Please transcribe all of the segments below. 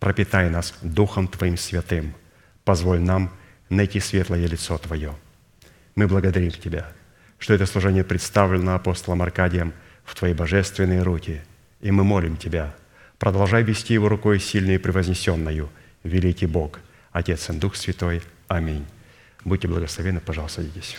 пропитай нас Духом Твоим святым – позволь нам найти светлое лицо Твое. Мы благодарим Тебя, что это служение представлено апостолом Аркадием в Твоей божественной руки, и мы молим Тебя, продолжай вести его рукой сильной и превознесенную, великий Бог, Отец и Дух Святой. Аминь. Будьте благословенны, пожалуйста, садитесь.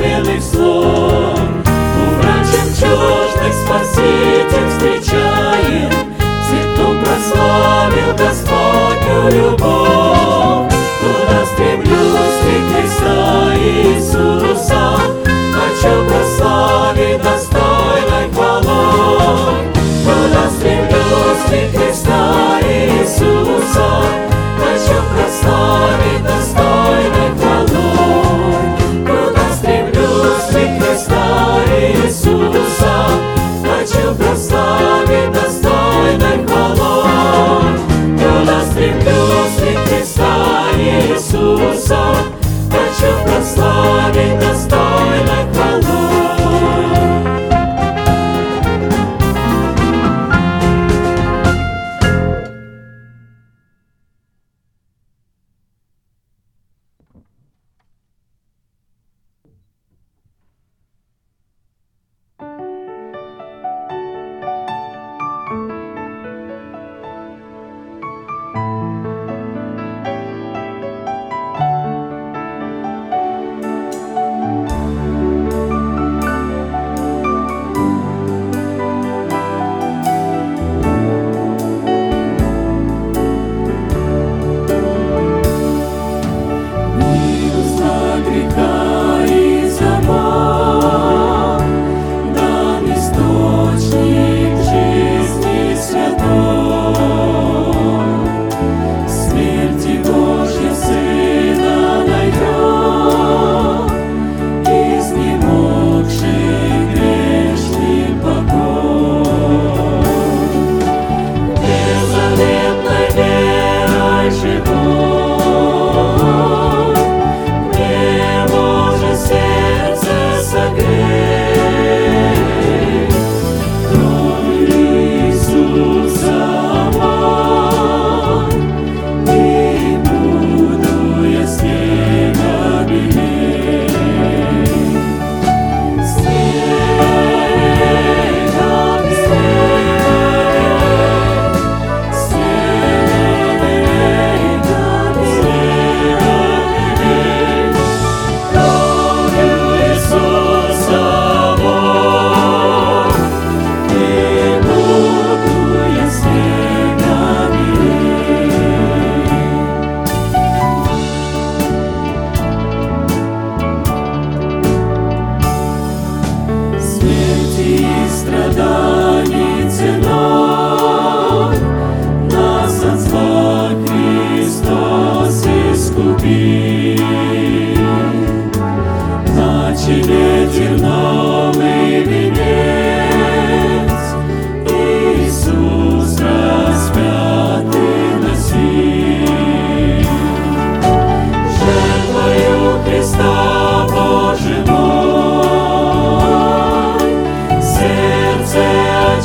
любовь. Туда стремлюсь ты Христа Иисуса, хочу прославить достойной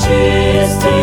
Jesus.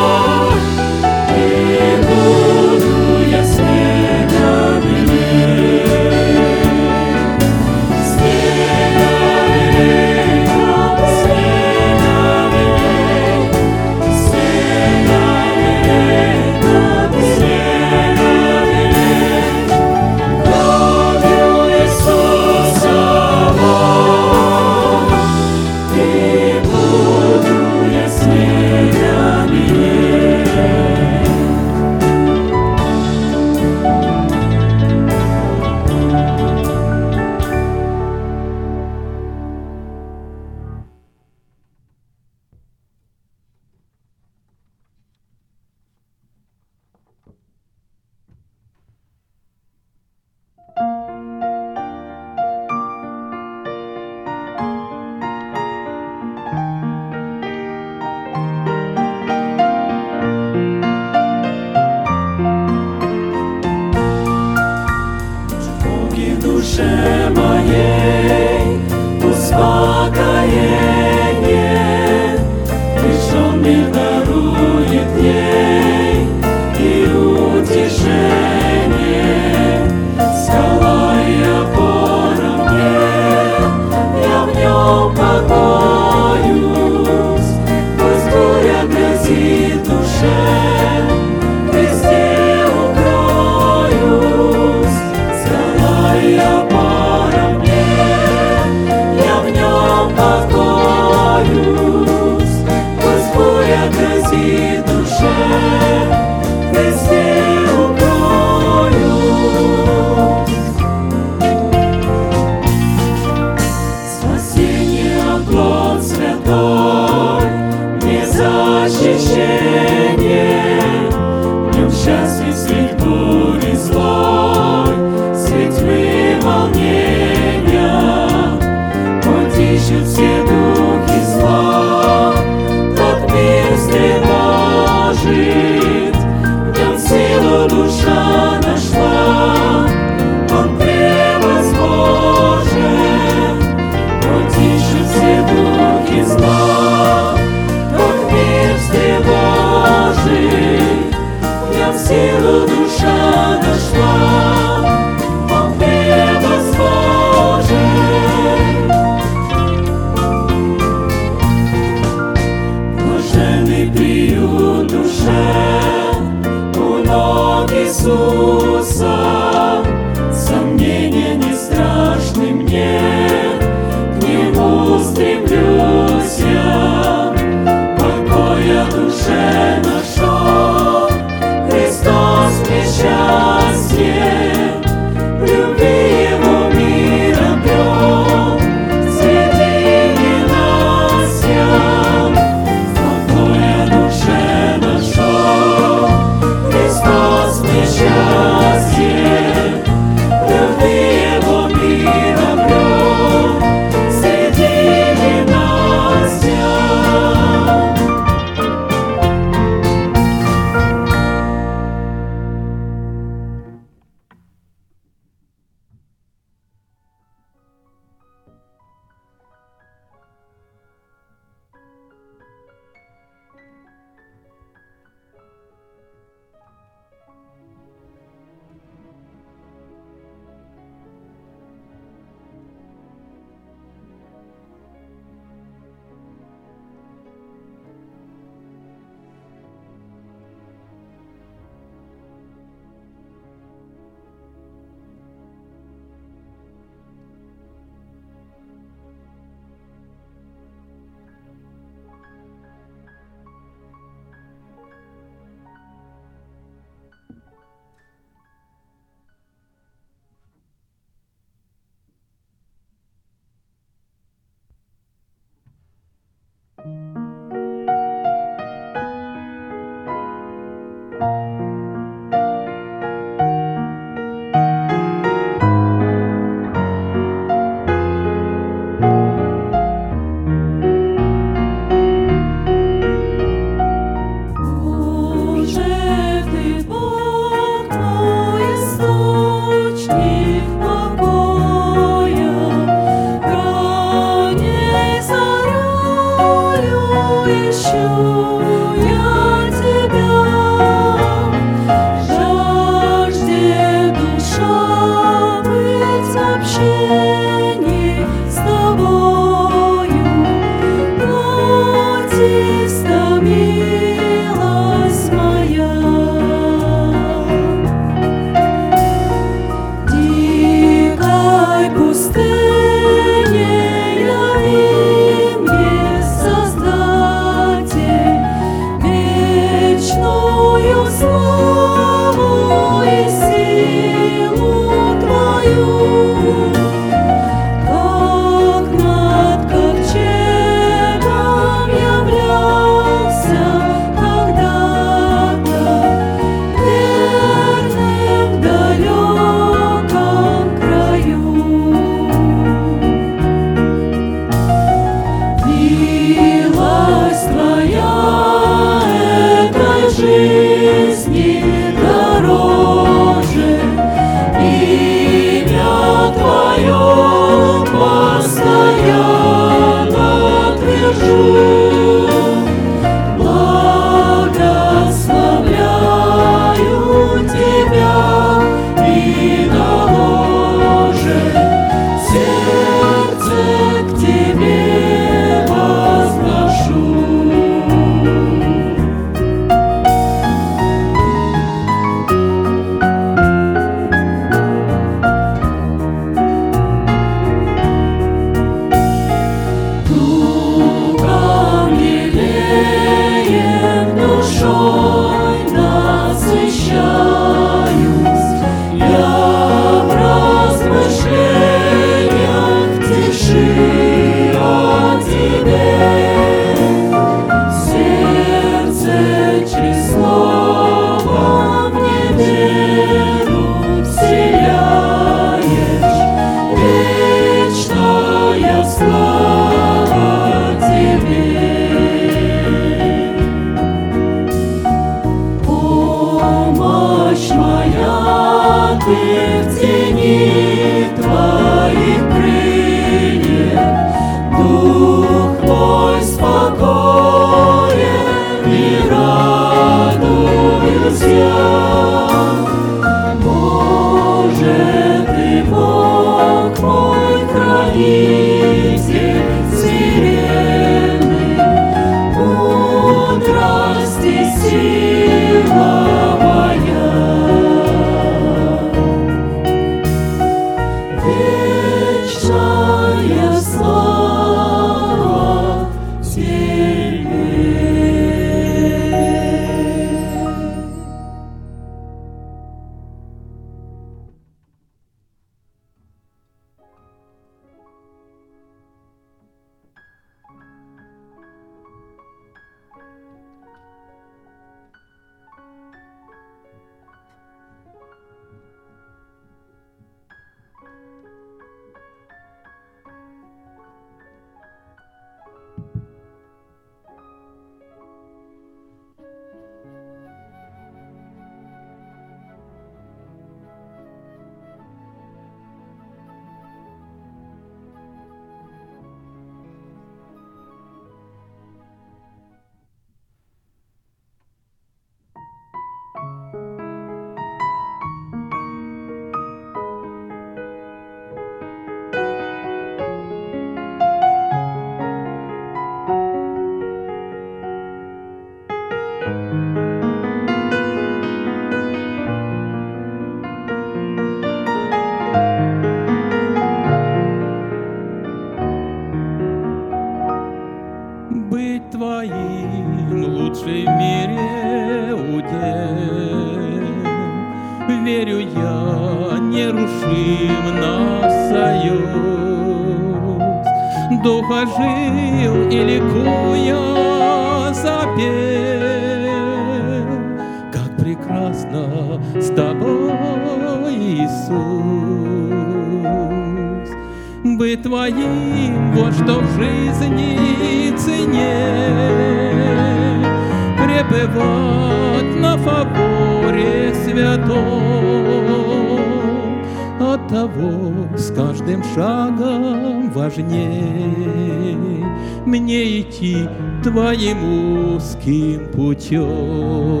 ним узким путем.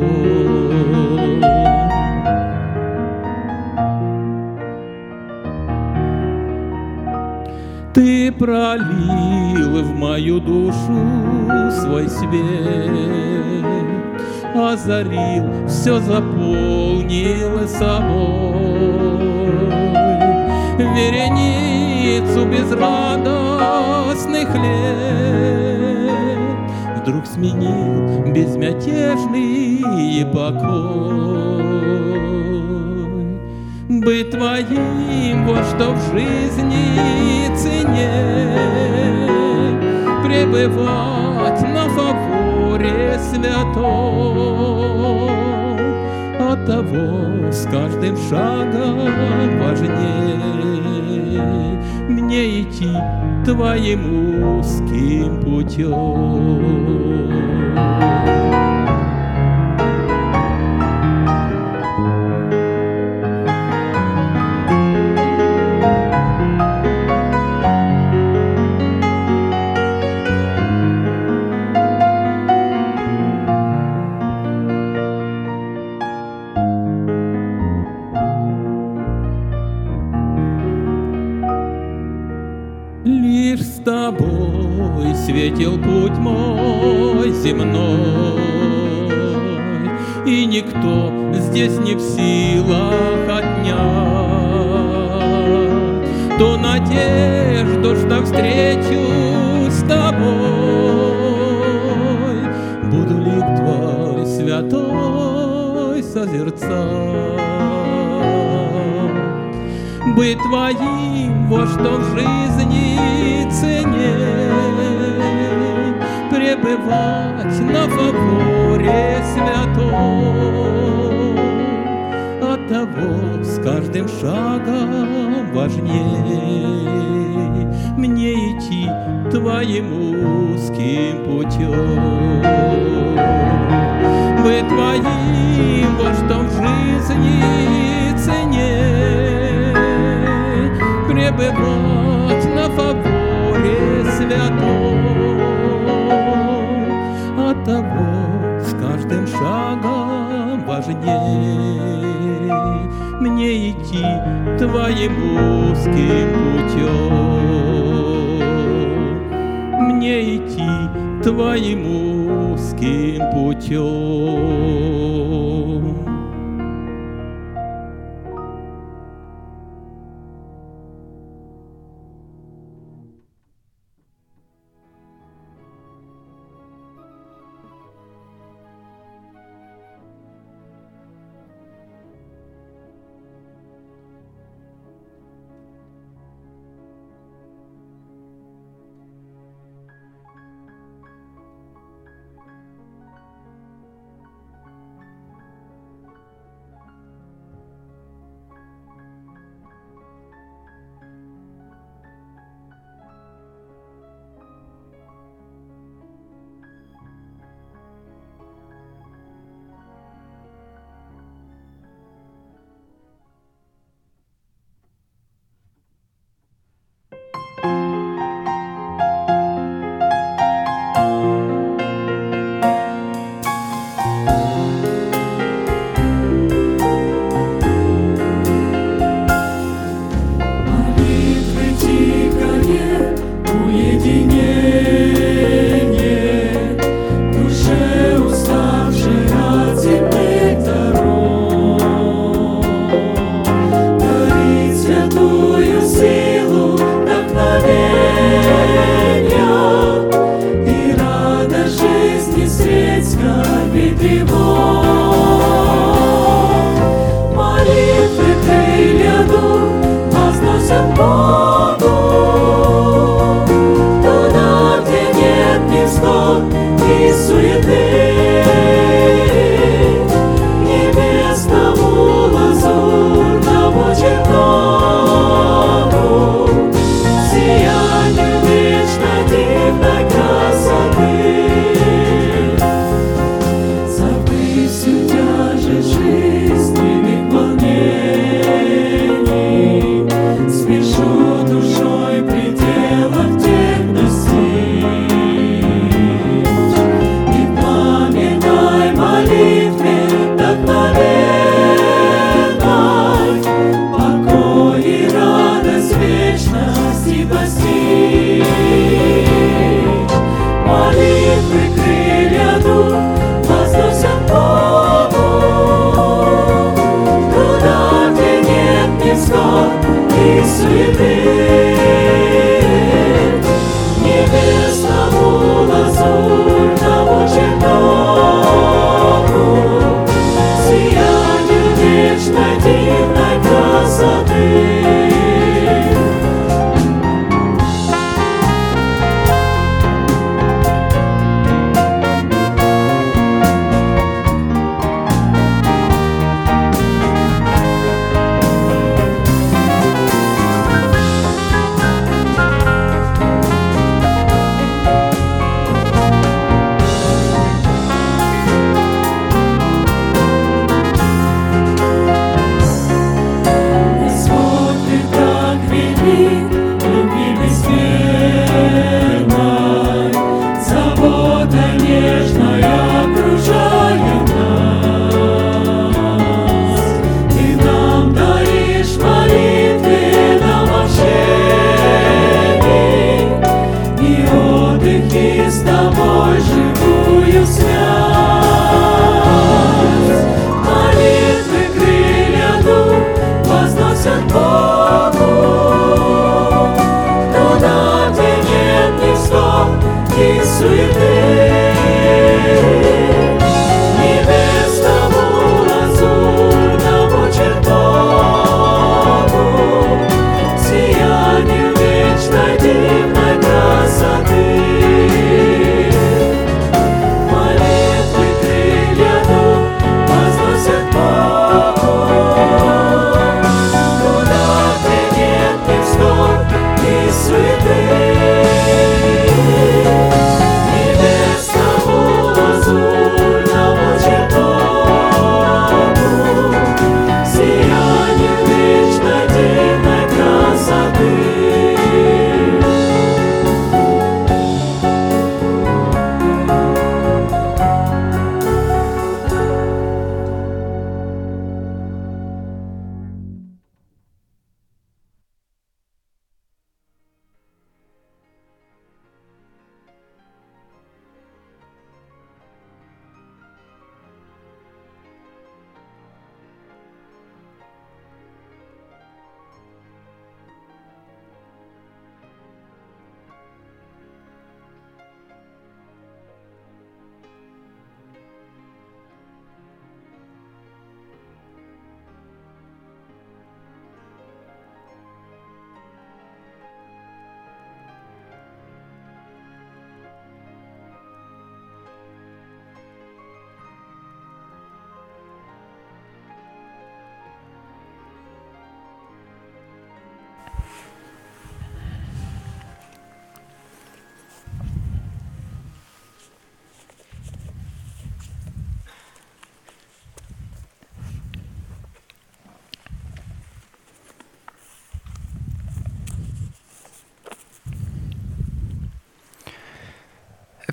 Ты пролил в мою душу свой свет, Озарил, все заполнил собой. Вереницу безрадостных лет сменил безмятежный покой. Бы твоим вот что в жизни цене пребывать на фаворе святой. От того с каждым шагом важнее мне идти твоим узким путем. Música земной, И никто здесь не в силах отнять Ту надежду, что встречу с тобой. Буду лик твой святой созерцать. Быть твоим, вот что в жизни цене, пребывать на фаворе святой. От того с каждым шагом важней мне идти твоим узким путем. Быть твоим, вот что в жизни цене, пребывать на фаворе святой. Шагом важней мне идти твоим узким путем. Мне идти твоим узким путем.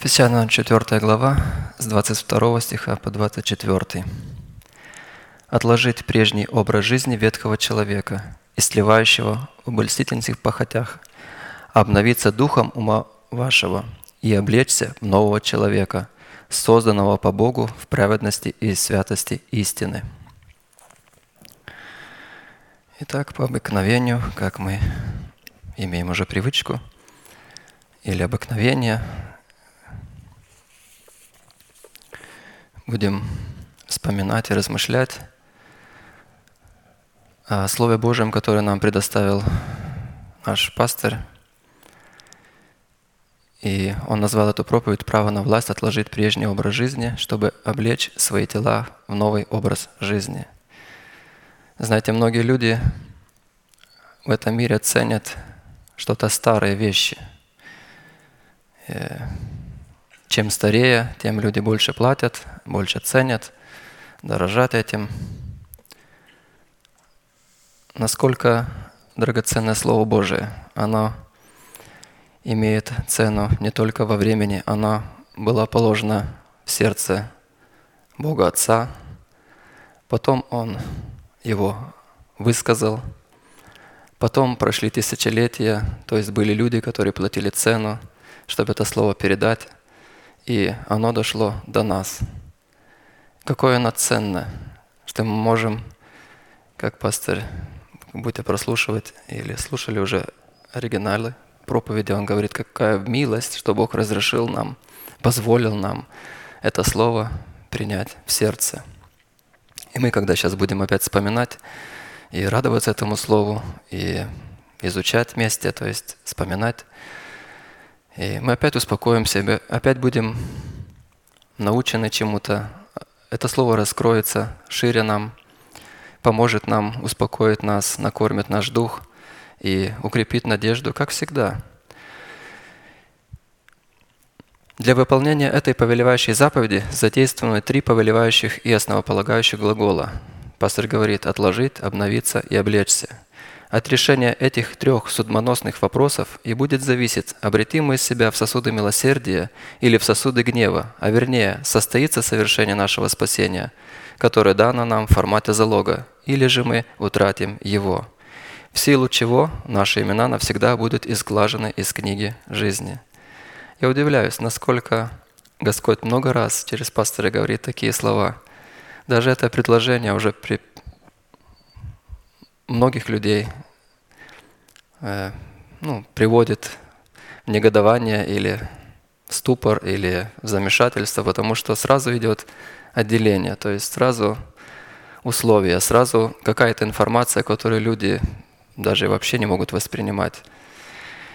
Ефесянам 4 глава с 22 стиха по 24. «Отложить прежний образ жизни ветхого человека, истлевающего в обольстительных похотях, обновиться духом ума вашего и облечься в нового человека, созданного по Богу в праведности и святости истины». Итак, по обыкновению, как мы имеем уже привычку или обыкновение, будем вспоминать и размышлять о Слове Божьем, которое нам предоставил наш пастор. И он назвал эту проповедь «Право на власть отложить прежний образ жизни, чтобы облечь свои тела в новый образ жизни». Знаете, многие люди в этом мире ценят что-то старые вещи. Чем старее, тем люди больше платят, больше ценят, дорожат этим. Насколько драгоценное Слово Божие, оно имеет цену не только во времени, оно было положено в сердце Бога Отца, потом Он его высказал. Потом прошли тысячелетия, то есть были люди, которые платили цену, чтобы это слово передать, и оно дошло до нас. Какое оно ценное, что мы можем, как пастор, будете прослушивать или слушали уже оригиналы проповеди, он говорит, какая милость, что Бог разрешил нам, позволил нам это слово принять в сердце – и мы, когда сейчас будем опять вспоминать и радоваться этому слову, и изучать вместе, то есть вспоминать, и мы опять успокоим себя, опять будем научены чему-то. Это слово раскроется шире нам, поможет нам, успокоит нас, накормит наш дух и укрепит надежду, как всегда – для выполнения этой повелевающей заповеди задействованы три повелевающих и основополагающих глагола. Пастор говорит «отложить», «обновиться» и «облечься». От решения этих трех судьбоносных вопросов и будет зависеть, обретим мы себя в сосуды милосердия или в сосуды гнева, а вернее, состоится совершение нашего спасения, которое дано нам в формате залога, или же мы утратим его, в силу чего наши имена навсегда будут изглажены из книги жизни. Я удивляюсь, насколько Господь много раз через пастора говорит такие слова. Даже это предложение уже при многих людей э, ну, приводит в негодование или в ступор или в замешательство, потому что сразу идет отделение, то есть сразу условия, сразу какая-то информация, которую люди даже вообще не могут воспринимать.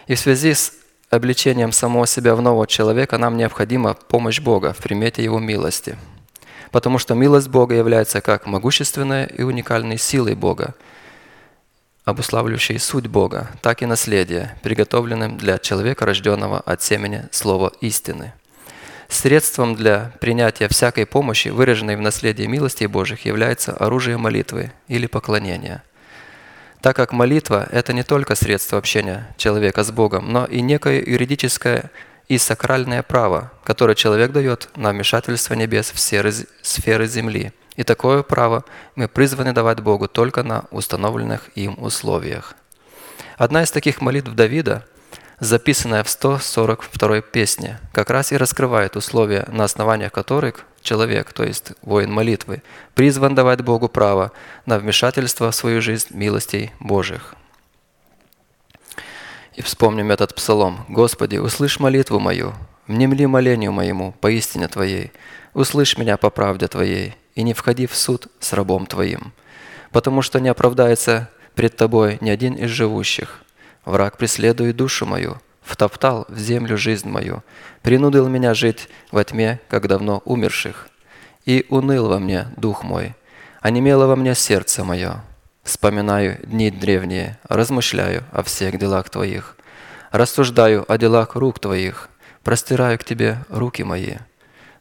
И в связи с обличением самого себя в нового человека нам необходима помощь Бога в примете Его милости. Потому что милость Бога является как могущественной и уникальной силой Бога, обуславливающей суть Бога, так и наследие, приготовленным для человека, рожденного от семени слова истины. Средством для принятия всякой помощи, выраженной в наследии милости Божьих, является оружие молитвы или поклонения – так как молитва – это не только средство общения человека с Богом, но и некое юридическое и сакральное право, которое человек дает на вмешательство небес в сферы земли. И такое право мы призваны давать Богу только на установленных им условиях. Одна из таких молитв Давида – записанная в 142 песне, как раз и раскрывает условия, на основаниях которых человек, то есть воин молитвы, призван давать Богу право на вмешательство в свою жизнь милостей Божьих. И вспомним этот псалом. «Господи, услышь молитву мою, внемли молению моему по истине Твоей, услышь меня по правде Твоей, и не входи в суд с рабом Твоим, потому что не оправдается пред Тобой ни один из живущих, Враг преследует душу мою, втоптал в землю жизнь мою, принудил меня жить во тьме, как давно умерших. И уныл во мне дух мой, онемело во мне сердце мое. Вспоминаю дни древние, размышляю о всех делах Твоих, рассуждаю о делах рук Твоих, простираю к Тебе руки мои.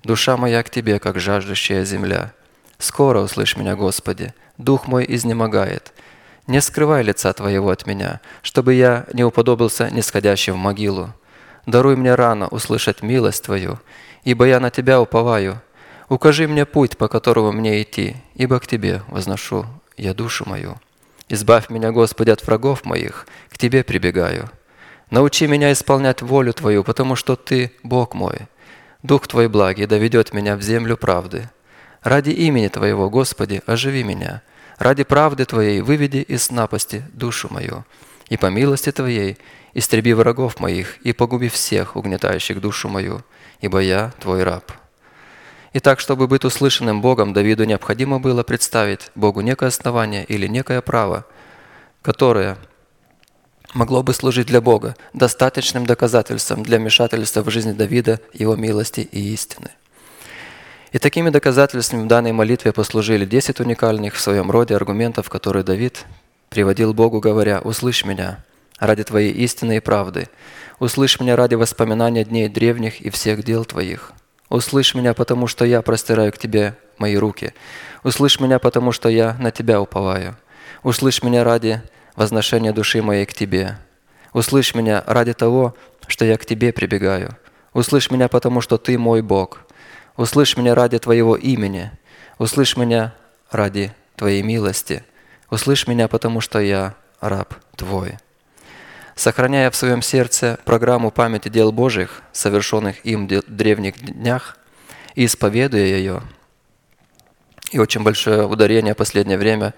Душа моя к Тебе, как жаждущая земля. Скоро услышь меня, Господи, дух мой изнемогает – не скрывай лица Твоего от меня, чтобы я не уподобился нисходящим в могилу. даруй мне рано услышать милость Твою, ибо я на Тебя уповаю. Укажи мне путь, по которому мне идти, ибо к Тебе возношу я душу мою. Избавь меня, Господи, от врагов моих, к Тебе прибегаю. Научи меня исполнять волю Твою, потому что Ты Бог мой. Дух Твой благий доведет меня в землю правды. Ради имени Твоего, Господи, оживи меня. Ради правды Твоей выведи из напасти душу мою. И по милости Твоей истреби врагов моих и погуби всех, угнетающих душу мою, ибо я Твой раб». Итак, чтобы быть услышанным Богом, Давиду необходимо было представить Богу некое основание или некое право, которое могло бы служить для Бога достаточным доказательством для вмешательства в жизнь Давида, его милости и истины. И такими доказательствами в данной молитве послужили 10 уникальных в своем роде аргументов, которые Давид приводил Богу, говоря, «Услышь меня ради Твоей истины и правды, услышь меня ради воспоминания дней древних и всех дел Твоих, услышь меня, потому что я простираю к Тебе мои руки, услышь меня, потому что я на Тебя уповаю, услышь меня ради возношения души моей к Тебе, услышь меня ради того, что я к Тебе прибегаю, услышь меня, потому что Ты мой Бог, услышь меня ради Твоего имени, услышь меня ради Твоей милости, услышь меня, потому что я раб Твой. Сохраняя в своем сердце программу памяти дел Божьих, совершенных им в древних днях, и исповедуя ее, и очень большое ударение в последнее время,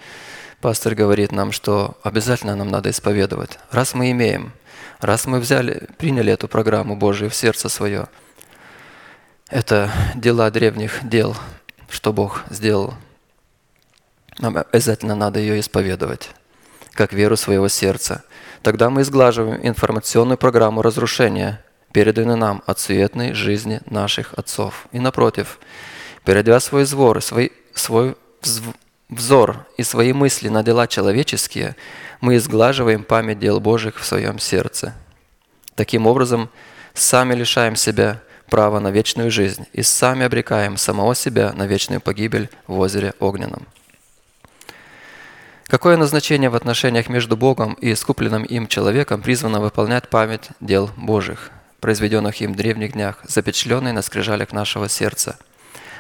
пастор говорит нам, что обязательно нам надо исповедовать. Раз мы имеем, раз мы взяли, приняли эту программу Божию в сердце свое, это дела древних дел, что Бог сделал. Нам обязательно надо ее исповедовать, как веру своего сердца – Тогда мы изглаживаем информационную программу разрушения, переданную нам от суетной жизни наших отцов. И напротив, перейдя свой взор, свой, свой взор и свои мысли на дела человеческие, мы изглаживаем память дел Божьих в своем сердце. Таким образом, сами лишаем себя права на вечную жизнь и сами обрекаем самого себя на вечную погибель в озере Огненном. Какое назначение в отношениях между Богом и искупленным им человеком призвано выполнять память дел Божьих, произведенных им в древних днях, запечатленной на скрижалях нашего сердца?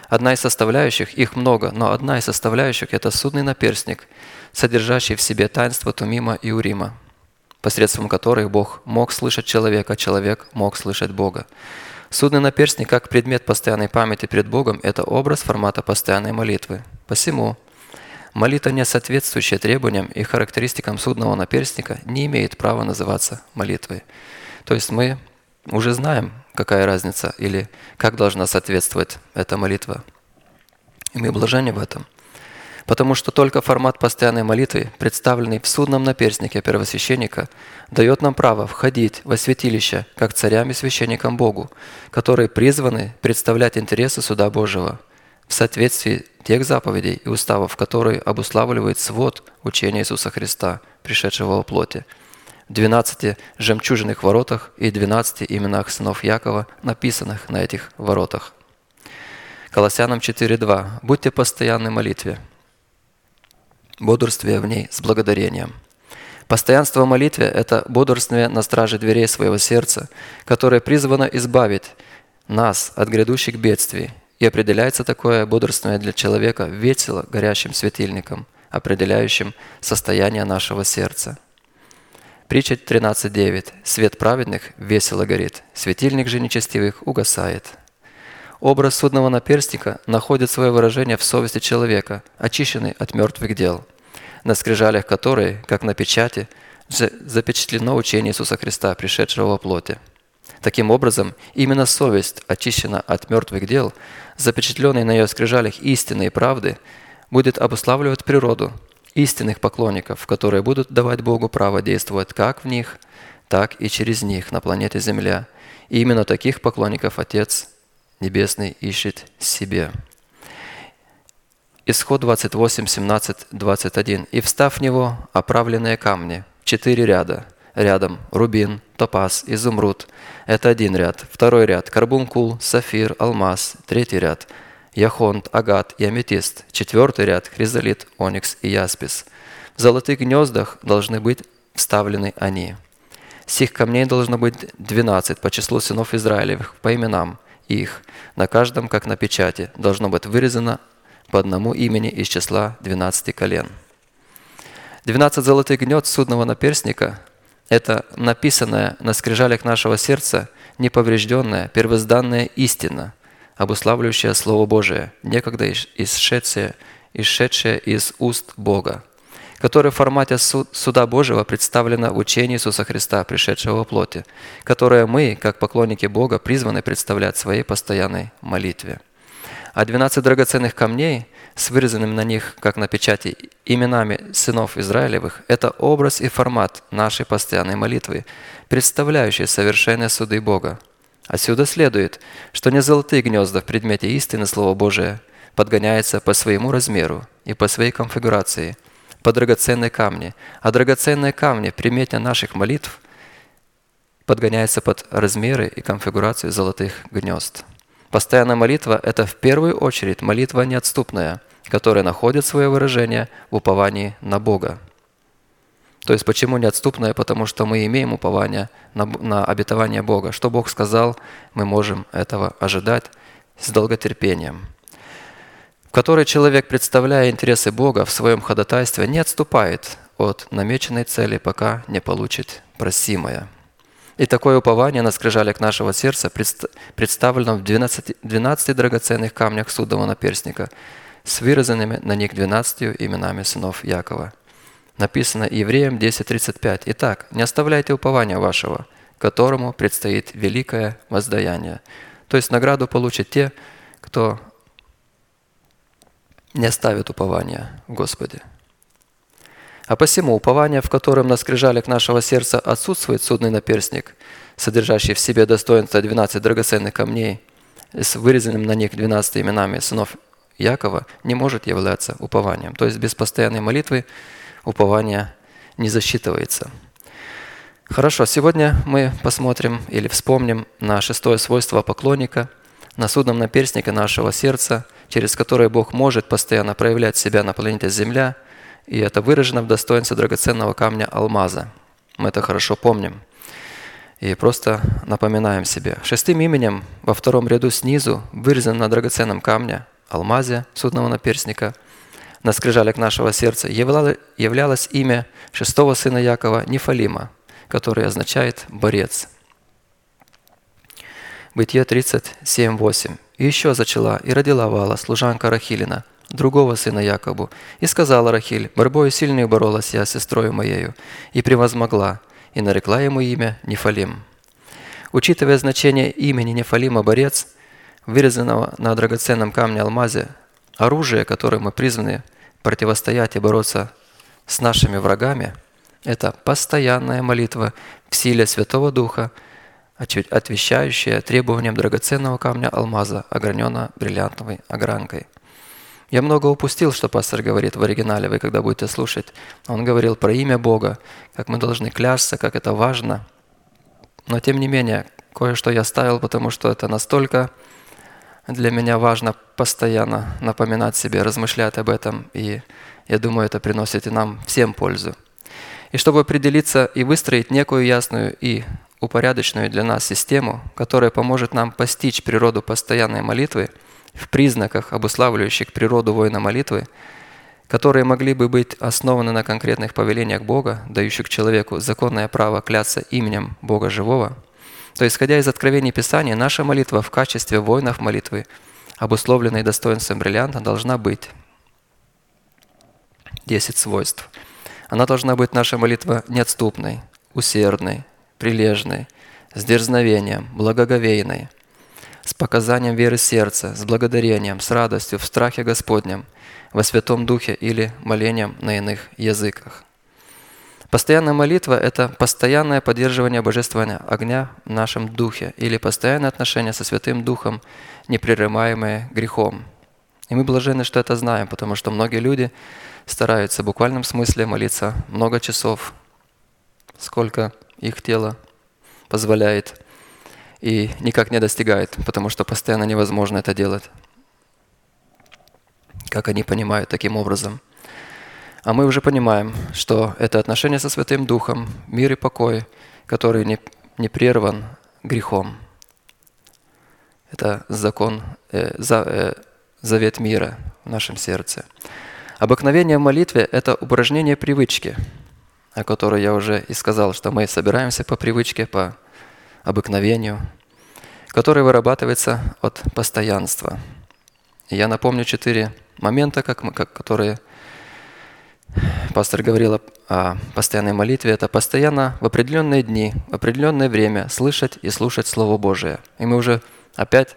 Одна из составляющих, их много, но одна из составляющих – это судный наперстник, содержащий в себе таинство Тумима и Урима, посредством которых Бог мог слышать человека, человек мог слышать Бога. Судный наперстник как предмет постоянной памяти перед Богом – это образ формата постоянной молитвы. Посему – Молитва, не соответствующая требованиям и характеристикам судного наперстника, не имеет права называться молитвой. То есть мы уже знаем, какая разница или как должна соответствовать эта молитва. И мы блажены в этом. Потому что только формат постоянной молитвы, представленный в судном наперстнике первосвященника, дает нам право входить во святилище как царям и священникам Богу, которые призваны представлять интересы суда Божьего – в соответствии тех заповедей и уставов, которые обуславливают свод учения Иисуса Христа, пришедшего во плоти. В 12 жемчужных воротах и 12 именах сынов Якова, написанных на этих воротах. Колоссянам 4.2. «Будьте постоянны в молитве, бодрствуя в ней с благодарением». Постоянство в молитве – это бодрствование на страже дверей своего сердца, которое призвано избавить нас от грядущих бедствий и определяется такое бодрствование для человека весело горящим светильником, определяющим состояние нашего сердца. Притча 13.9. «Свет праведных весело горит, светильник же нечестивых угасает». Образ судного наперстника находит свое выражение в совести человека, очищенный от мертвых дел, на скрижалях которой, как на печати, запечатлено учение Иисуса Христа, пришедшего во плоти – Таким образом, именно совесть очищена от мертвых дел, запечатленной на ее скрижалях истины и правды, будет обуславливать природу истинных поклонников, которые будут давать Богу право действовать как в них, так и через них на планете Земля. И именно таких поклонников Отец Небесный ищет себе. Исход 28, 17, 21. «И встав в него оправленные камни, четыре ряда, рядом рубин, топаз, изумруд. Это один ряд. Второй ряд – карбункул, сафир, алмаз. Третий ряд – яхонт, агат и аметист. Четвертый ряд – хризолит, оникс и яспис. В золотых гнездах должны быть вставлены они. Сих камней должно быть двенадцать по числу сынов Израилевых, по именам их. На каждом, как на печати, должно быть вырезано по одному имени из числа двенадцати колен. Двенадцать золотых гнет судного наперстника – это написанная на скрижалях нашего сердца неповрежденная, первозданная истина, обуславливающая Слово Божие, некогда исшедшее, исшедшее из уст Бога, которое в формате суда Божьего представлено в учении Иисуса Христа, пришедшего во плоти, которое мы, как поклонники Бога, призваны представлять в своей постоянной молитве. А 12 драгоценных камней с вырезанными на них, как на печати, именами сынов Израилевых – это образ и формат нашей постоянной молитвы, представляющий совершенные суды Бога. Отсюда следует, что не золотые гнезда в предмете истины Слова Божия подгоняются по своему размеру и по своей конфигурации – по драгоценные камни, а драгоценные камни в примете наших молитв подгоняются под размеры и конфигурацию золотых гнезд. Постоянная молитва – это в первую очередь молитва неотступная, которая находит свое выражение в уповании на Бога. То есть почему неотступная? Потому что мы имеем упование на, на обетование Бога. Что Бог сказал, мы можем этого ожидать с долготерпением – в которой человек, представляя интересы Бога в своем ходатайстве, не отступает от намеченной цели, пока не получит просимое. И такое упование на скрижалях нашего сердца представлено в 12, 12 драгоценных камнях судового наперстника с выразанными на них 12 именами сынов Якова. Написано Евреям 10.35. «Итак, не оставляйте упования вашего, которому предстоит великое воздаяние». То есть награду получат те, кто не оставит упования в Господе. А посему упование, в котором на скрижалях нашего сердца отсутствует судный наперстник, содержащий в себе достоинство 12 драгоценных камней, с вырезанным на них 12 именами сынов Якова, не может являться упованием. То есть без постоянной молитвы упование не засчитывается. Хорошо, сегодня мы посмотрим или вспомним на шестое свойство поклонника, на судном наперстнике нашего сердца – через которые Бог может постоянно проявлять себя на планете Земля, и это выражено в достоинстве драгоценного камня алмаза. Мы это хорошо помним. И просто напоминаем себе. Шестым именем во втором ряду снизу вырезан на драгоценном камне алмазе судного наперстника на скрижалях нашего сердца являлось имя шестого сына Якова Нефалима, который означает «борец». Бытие 37.8. «И еще зачала и родила Вала, служанка Рахилина, другого сына Якобу, и сказала Рахиль, борьбою сильную боролась я с сестрою моею, и превозмогла, и нарекла ему имя Нефалим». Учитывая значение имени Нефалима «борец», вырезанного на драгоценном камне алмазе, оружие, которым мы призваны противостоять и бороться с нашими врагами, это постоянная молитва в силе Святого Духа – отвечающая требованиям драгоценного камня алмаза, ограненного бриллиантовой огранкой. Я много упустил, что пастор говорит в оригинале, вы когда будете слушать. Он говорил про имя Бога, как мы должны клясться, как это важно. Но тем не менее, кое-что я ставил, потому что это настолько для меня важно постоянно напоминать себе, размышлять об этом. И я думаю, это приносит и нам всем пользу. И чтобы определиться и выстроить некую ясную и упорядоченную для нас систему, которая поможет нам постичь природу постоянной молитвы в признаках, обуславливающих природу воина молитвы, которые могли бы быть основаны на конкретных повелениях Бога, дающих человеку законное право кляться именем Бога Живого, то, исходя из откровений Писания, наша молитва в качестве воинов молитвы, обусловленной достоинством бриллианта, должна быть 10 свойств. Она должна быть, наша молитва, неотступной, усердной, прилежной, с дерзновением, благоговейной, с показанием веры сердца, с благодарением, с радостью, в страхе Господнем, во Святом Духе или молением на иных языках. Постоянная молитва – это постоянное поддерживание божественного огня в нашем духе или постоянное отношение со Святым Духом, непрерываемое грехом. И мы блажены, что это знаем, потому что многие люди стараются в буквальном смысле молиться много часов, сколько их тело позволяет и никак не достигает, потому что постоянно невозможно это делать. Как они понимают таким образом. А мы уже понимаем, что это отношение со Святым Духом, мир и покой, который не, не прерван грехом. Это закон, э, за, э, завет мира в нашем сердце. Обыкновение в молитве – это упражнение привычки, о которой я уже и сказал, что мы собираемся по привычке, по обыкновению, которое вырабатывается от постоянства. Я напомню четыре момента, как мы, как, которые пастор говорил о, о постоянной молитве. Это постоянно в определенные дни, в определенное время слышать и слушать Слово Божие. И мы уже опять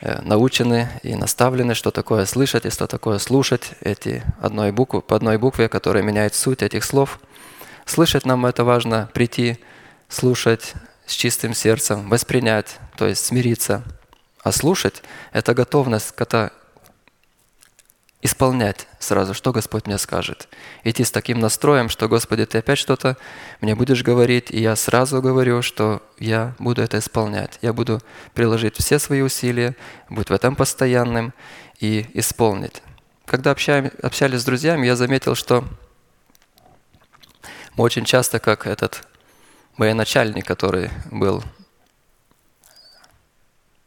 э, научены и наставлены, что такое слышать и что такое слушать эти одной буквы, по одной букве, которая меняет суть этих слов. Слышать нам это важно, прийти, слушать с чистым сердцем, воспринять, то есть смириться. А слушать – это готовность к исполнять сразу, что Господь мне скажет. Идти с таким настроем, что, Господи, Ты опять что-то мне будешь говорить, и я сразу говорю, что я буду это исполнять. Я буду приложить все свои усилия, быть в этом постоянным и исполнить. Когда общались с друзьями, я заметил, что мы очень часто, как этот военачальник, который был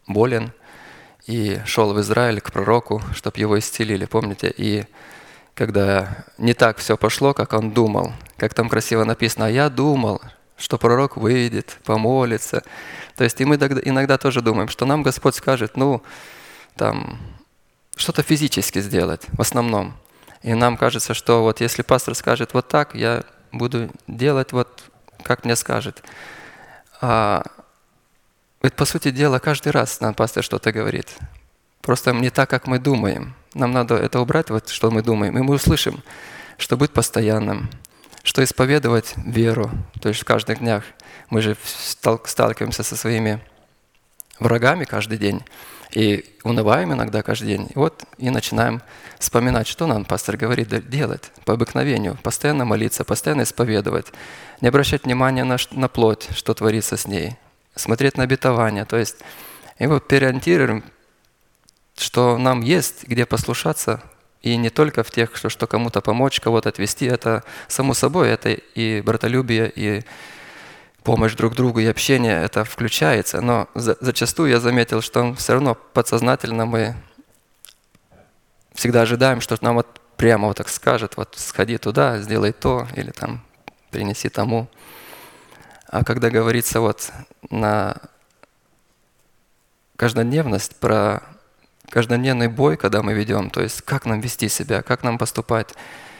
болен и шел в Израиль к пророку, чтобы его исцелили, помните? И когда не так все пошло, как он думал, как там красиво написано, а я думал, что пророк выйдет, помолится. То есть и мы иногда тоже думаем, что нам Господь скажет, ну, там, что-то физически сделать в основном. И нам кажется, что вот если пастор скажет вот так, я буду делать вот как мне скажет. А, ведь, по сути дела, каждый раз нам пастор что-то говорит. Просто не так, как мы думаем. Нам надо это убрать, вот что мы думаем. И мы услышим, что быть постоянным, что исповедовать веру. То есть в каждых днях мы же сталкиваемся со своими врагами каждый день. И унываем иногда каждый день. Вот и начинаем вспоминать, что нам пастор говорит делать по обыкновению. Постоянно молиться, постоянно исповедовать. Не обращать внимания на, на плоть, что творится с ней. Смотреть на обетование. То есть и вот переориентируем, что нам есть, где послушаться, и не только в тех, что, что кому-то помочь, кого-то отвести, это само собой, это и братолюбие, и помощь друг другу и общение, это включается. Но за, зачастую я заметил, что все равно подсознательно мы всегда ожидаем, что нам вот прямо вот так скажет, вот сходи туда, сделай то, или там принеси тому. А когда говорится вот на каждодневность, про каждодневный бой, когда мы ведем, то есть как нам вести себя, как нам поступать,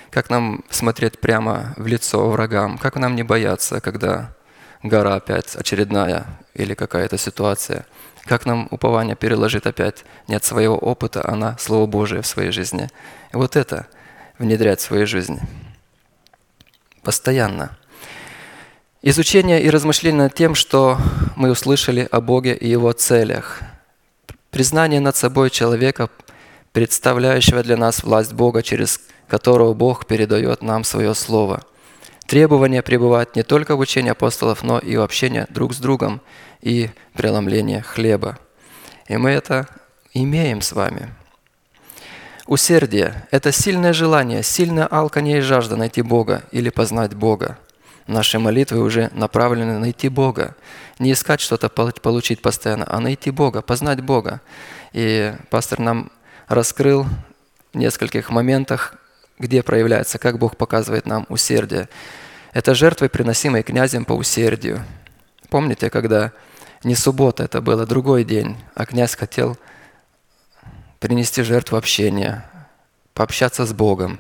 как нам смотреть прямо в лицо врагам, как нам не бояться, когда гора опять очередная или какая-то ситуация. Как нам упование переложит опять не от своего опыта, а Слово Божие в своей жизни. И вот это внедрять в свою жизнь. Постоянно. Изучение и размышление над тем, что мы услышали о Боге и Его целях. Признание над собой человека, представляющего для нас власть Бога, через которого Бог передает нам свое Слово – Требование пребывать не только в учении апостолов, но и в общении друг с другом и преломление хлеба. И мы это имеем с вами. Усердие – это сильное желание, сильное алканье и жажда найти Бога или познать Бога. Наши молитвы уже направлены найти Бога. Не искать что-то получить постоянно, а найти Бога, познать Бога. И пастор нам раскрыл в нескольких моментах, где проявляется, как Бог показывает нам усердие. Это жертвы, приносимые князем по усердию. Помните, когда не суббота, это было другой день, а князь хотел принести жертву общения, пообщаться с Богом.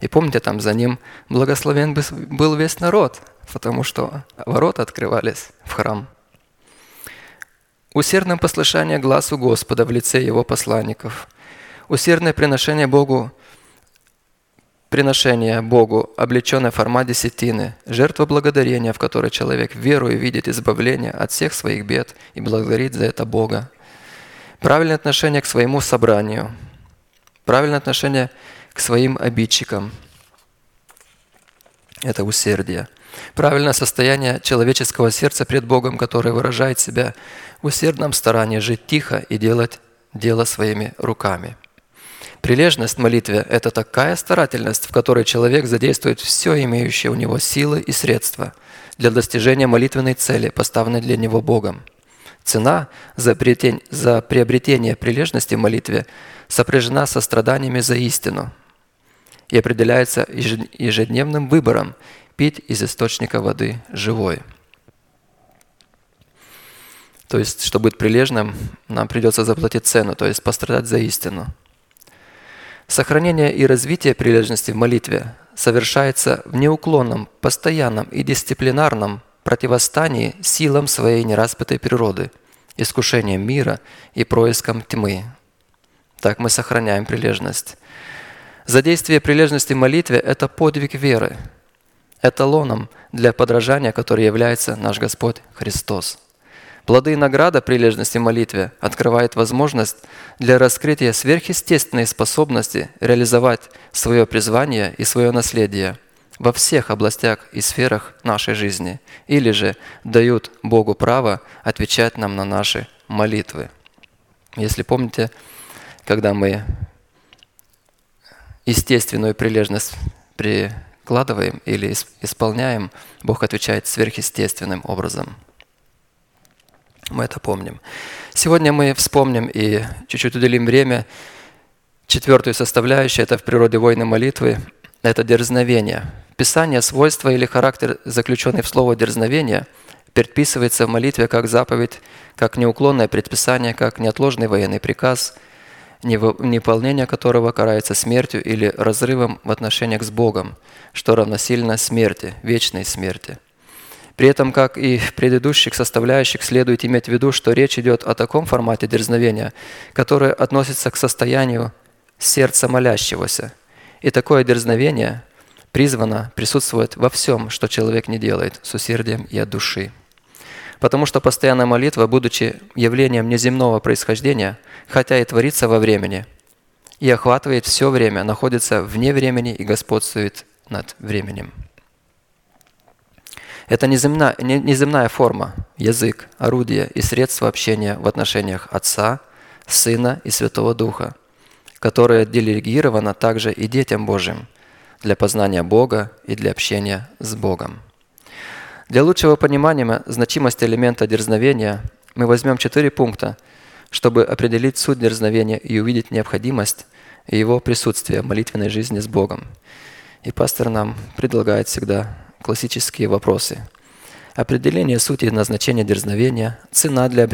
И помните, там за ним благословен был весь народ, потому что ворота открывались в храм. Усердное послушание глазу Господа в лице Его посланников. Усердное приношение Богу приношение Богу, облеченное в десятины, жертва благодарения, в которой человек веруя видит избавление от всех своих бед и благодарит за это Бога. Правильное отношение к своему собранию, правильное отношение к своим обидчикам – это усердие. Правильное состояние человеческого сердца пред Богом, которое выражает себя в усердном старании жить тихо и делать дело своими руками – Прилежность в молитве – это такая старательность, в которой человек задействует все имеющее у него силы и средства. для достижения молитвенной цели, поставленной для него Богом. Цена за приобретение прилежности в молитве сопряжена со страданиями за истину и определяется ежедневным выбором пить из источника воды живой. То есть, чтобы быть прилежным, нам придется заплатить цену, то есть пострадать за истину. Сохранение и развитие прилежности в молитве совершается в неуклонном, постоянном и дисциплинарном противостании силам своей нераспытой природы, искушением мира и происком тьмы. Так мы сохраняем прилежность. Задействие прилежности в молитве – это подвиг веры, эталоном для подражания, который является наш Господь Христос. Плоды и награда прилежности молитве открывает возможность для раскрытия сверхъестественной способности реализовать свое призвание и свое наследие во всех областях и сферах нашей жизни, или же дают Богу право отвечать нам на наши молитвы. Если помните, когда мы естественную прилежность прикладываем или исполняем, Бог отвечает сверхъестественным образом – мы это помним. Сегодня мы вспомним и чуть-чуть уделим время четвертую составляющую, это в природе войны молитвы, это дерзновение. Писание, свойства или характер, заключенный в слово дерзновение, предписывается в молитве как заповедь, как неуклонное предписание, как неотложный военный приказ, неполнение которого карается смертью или разрывом в отношениях с Богом, что равносильно смерти, вечной смерти – при этом, как и в предыдущих составляющих, следует иметь в виду, что речь идет о таком формате дерзновения, которое относится к состоянию сердца молящегося. И такое дерзновение призвано присутствовать во всем, что человек не делает, с усердием и от души. Потому что постоянная молитва, будучи явлением неземного происхождения, хотя и творится во времени, и охватывает все время, находится вне времени и господствует над временем. Это неземная, неземная форма, язык, орудие и средство общения в отношениях Отца, Сына и Святого Духа, которое делегировано также и детям Божьим для познания Бога и для общения с Богом. Для лучшего понимания значимости элемента дерзновения мы возьмем четыре пункта, чтобы определить суть дерзновения и увидеть необходимость его присутствия в молитвенной жизни с Богом. И пастор нам предлагает всегда классические вопросы. Определение сути и назначения дерзновения, цена для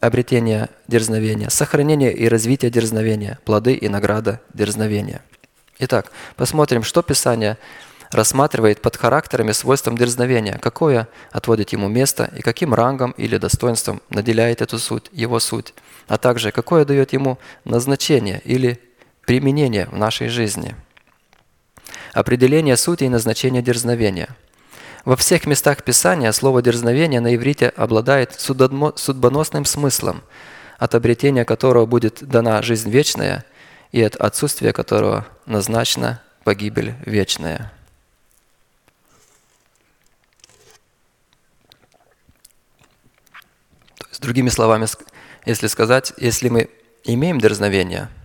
обретения дерзновения, сохранение и развитие дерзновения, плоды и награда дерзновения. Итак, посмотрим, что Писание рассматривает под характерами свойством дерзновения, какое отводит ему место и каким рангом или достоинством наделяет эту суть, его суть, а также какое дает ему назначение или применение в нашей жизни – Определение сути и назначения дерзновения. Во всех местах Писания слово «дерзновение» на иврите обладает судьбоносным смыслом, от обретения которого будет дана жизнь вечная и от отсутствия которого назначена погибель вечная. То есть, другими словами, если сказать, если мы имеем дерзновение –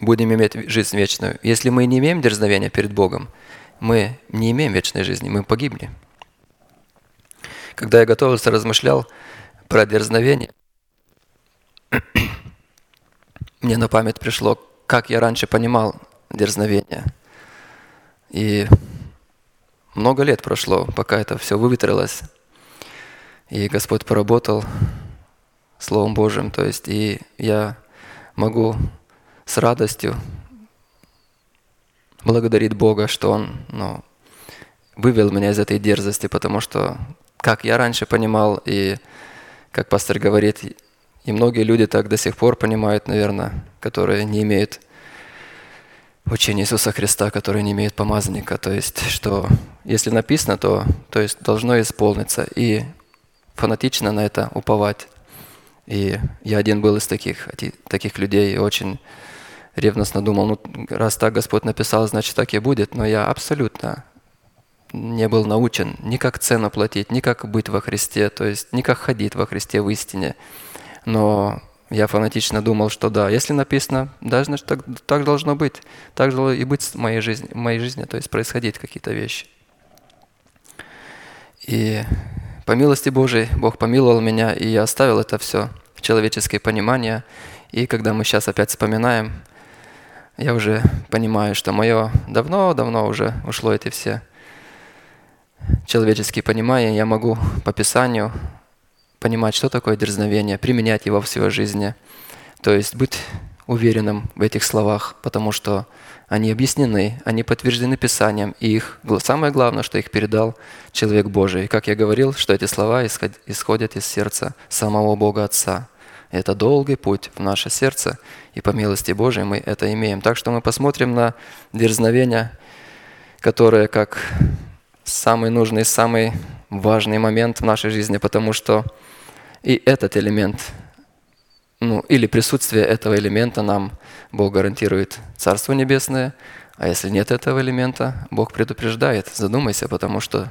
будем иметь жизнь вечную. Если мы не имеем дерзновения перед Богом, мы не имеем вечной жизни, мы погибли. Когда я готовился, размышлял про дерзновение, мне на память пришло, как я раньше понимал дерзновение. И много лет прошло, пока это все выветрилось. И Господь поработал Словом Божьим. То есть и я могу с радостью благодарит Бога, что Он ну, вывел меня из этой дерзости, потому что, как я раньше понимал, и как пастор говорит, и многие люди так до сих пор понимают, наверное, которые не имеют учения Иисуса Христа, которые не имеют помазанника. То есть, что если написано, то, то есть должно исполниться. И фанатично на это уповать. И я один был из таких, таких людей, очень ревностно думал, ну раз так Господь написал, значит так и будет. Но я абсолютно не был научен ни как цену платить, ни как быть во Христе, то есть ни как ходить во Христе в истине. Но я фанатично думал, что да, если написано, да, значит так, так должно быть. Так должно и быть в моей жизни, в моей жизни, то есть происходить какие-то вещи. И по милости Божией Бог помиловал меня, и я оставил это все человеческое понимание. И когда мы сейчас опять вспоминаем, я уже понимаю, что мое давно-давно уже ушло эти все человеческие понимания. Я могу по Писанию понимать, что такое дерзновение, применять его в своей жизни. То есть быть уверенным в этих словах, потому что они объяснены, они подтверждены Писанием, и их, самое главное, что их передал человек Божий. И как я говорил, что эти слова исходят из сердца самого Бога Отца. Это долгий путь в наше сердце, и по милости Божией мы это имеем. Так что мы посмотрим на дерзновение, которое как самый нужный, самый важный момент в нашей жизни, потому что и этот элемент, ну, или присутствие этого элемента нам Бог гарантирует Царство Небесное, а если нет этого элемента, Бог предупреждает, задумайся, потому что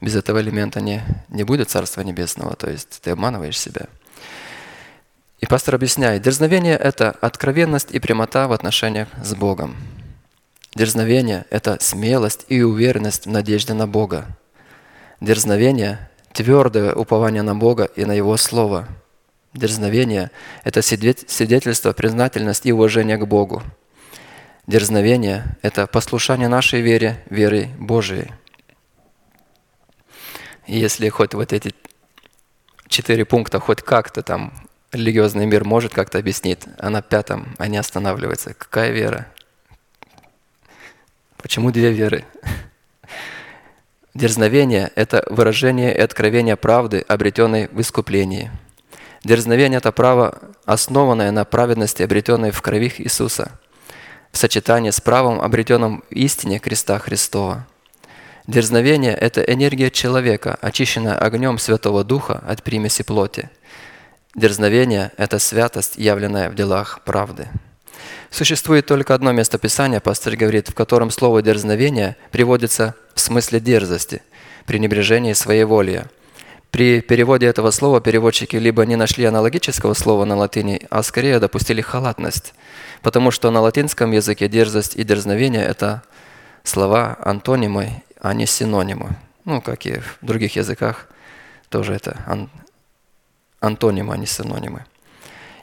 без этого элемента не, не будет Царства Небесного, то есть ты обманываешь себя. И пастор объясняет, дерзновение – это откровенность и прямота в отношениях с Богом. Дерзновение – это смелость и уверенность в надежде на Бога. Дерзновение – твердое упование на Бога и на Его Слово. Дерзновение – это свидетельство признательности и уважения к Богу. Дерзновение – это послушание нашей вере, верой Божией. И если хоть вот эти четыре пункта хоть как-то там религиозный мир может как-то объяснить, а на пятом они останавливаются. Какая вера? Почему две веры? Дерзновение – это выражение и откровение правды, обретенной в искуплении. Дерзновение – это право, основанное на праведности, обретенной в крови Иисуса, в сочетании с правом, обретенным в истине креста Христова. Дерзновение – это энергия человека, очищенная огнем Святого Духа от примеси плоти – Дерзновение – это святость, явленная в делах правды. Существует только одно место Писания, пастор говорит, в котором слово «дерзновение» приводится в смысле дерзости, пренебрежения своей воли. При переводе этого слова переводчики либо не нашли аналогического слова на латыни, а скорее допустили халатность, потому что на латинском языке дерзость и дерзновение – это слова антонимы, а не синонимы. Ну, как и в других языках тоже это антонимы, а не синонимы.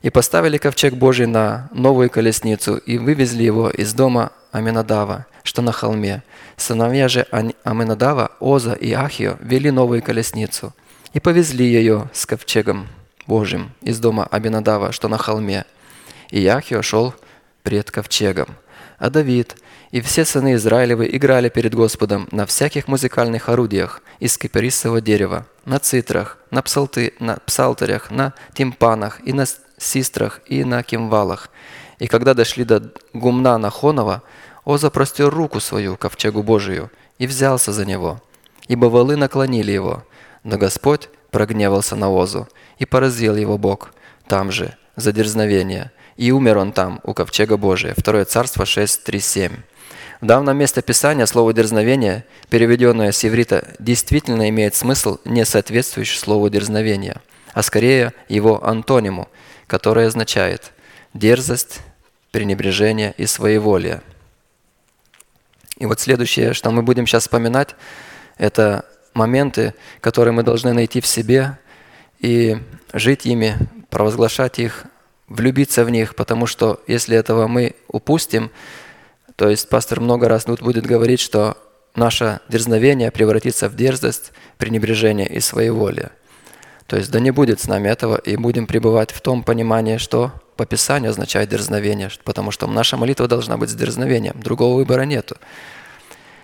«И поставили ковчег Божий на новую колесницу и вывезли его из дома Аминадава, что на холме. Сыновья же Аминадава, Оза и Ахио вели новую колесницу и повезли ее с ковчегом Божьим из дома Аминадава, что на холме. И Ахио шел пред ковчегом. А Давид и все сыны Израилевы играли перед Господом на всяких музыкальных орудиях из кипарисового дерева, на цитрах, на, псалты, на псалтерях, на тимпанах и на систрах и на кимвалах. И когда дошли до гумна Нахонова, Оза простер руку свою ковчегу Божию и взялся за него, ибо валы наклонили его. Но Господь прогневался на Озу и поразил его Бог там же, за дерзновение, и умер он там, у ковчега Божия. Второе царство 6, 3, 7. В данном месте Писания слово «дерзновение», переведенное с иврита, действительно имеет смысл, не соответствующий слову «дерзновение», а скорее его антониму, которое означает дерзость, пренебрежение и своеволие. И вот следующее, что мы будем сейчас вспоминать, это моменты, которые мы должны найти в себе и жить ими, провозглашать их, влюбиться в них, потому что если этого мы упустим, то есть пастор много раз будет говорить, что наше дерзновение превратится в дерзость, пренебрежение и своеволие. То есть да не будет с нами этого, и будем пребывать в том понимании, что по Писанию означает дерзновение, потому что наша молитва должна быть с дерзновением, другого выбора нету.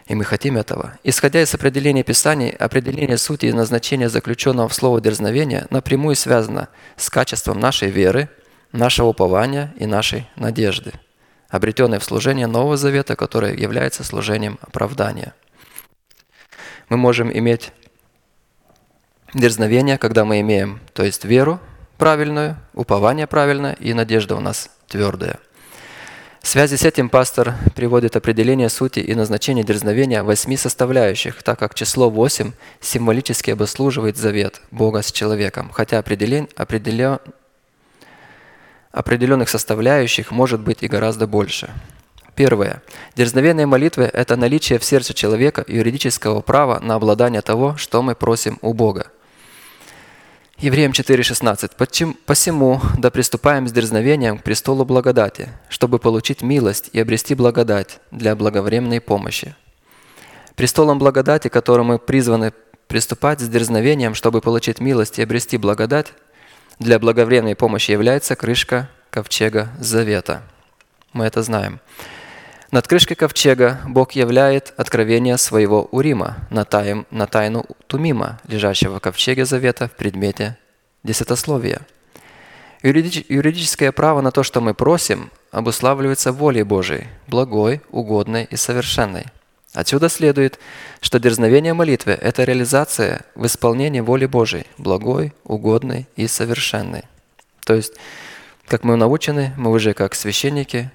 И мы хотим этого. Исходя из определения Писаний, определение сути и назначения заключенного в слово дерзновения напрямую связано с качеством нашей веры, нашего упования и нашей надежды – обретенной в служении Нового Завета, которое является служением оправдания. Мы можем иметь дерзновение, когда мы имеем, то есть веру правильную, упование правильное и надежда у нас твердая. В связи с этим пастор приводит определение сути и назначения дерзновения восьми составляющих, так как число восемь символически обослуживает завет Бога с человеком, хотя определен, определен, определенных составляющих может быть и гораздо больше. Первое. Дерзновение молитвы – это наличие в сердце человека юридического права на обладание того, что мы просим у Бога. Евреям 4,16. «Посему да приступаем с дерзновением к престолу благодати, чтобы получить милость и обрести благодать для благовременной помощи». Престолом благодати, к которому мы призваны приступать с дерзновением, чтобы получить милость и обрести благодать, для благовременной помощи является крышка ковчега Завета. Мы это знаем. Над крышкой ковчега Бог являет откровение своего Урима на, тайм, на тайну Тумима, лежащего в ковчеге Завета в предмете десятословия. Юридическое право на то, что мы просим, обуславливается волей Божией, благой, угодной и совершенной. Отсюда следует, что дерзновение молитвы – это реализация в исполнении воли Божией, благой, угодной и совершенной. То есть, как мы научены, мы уже как священники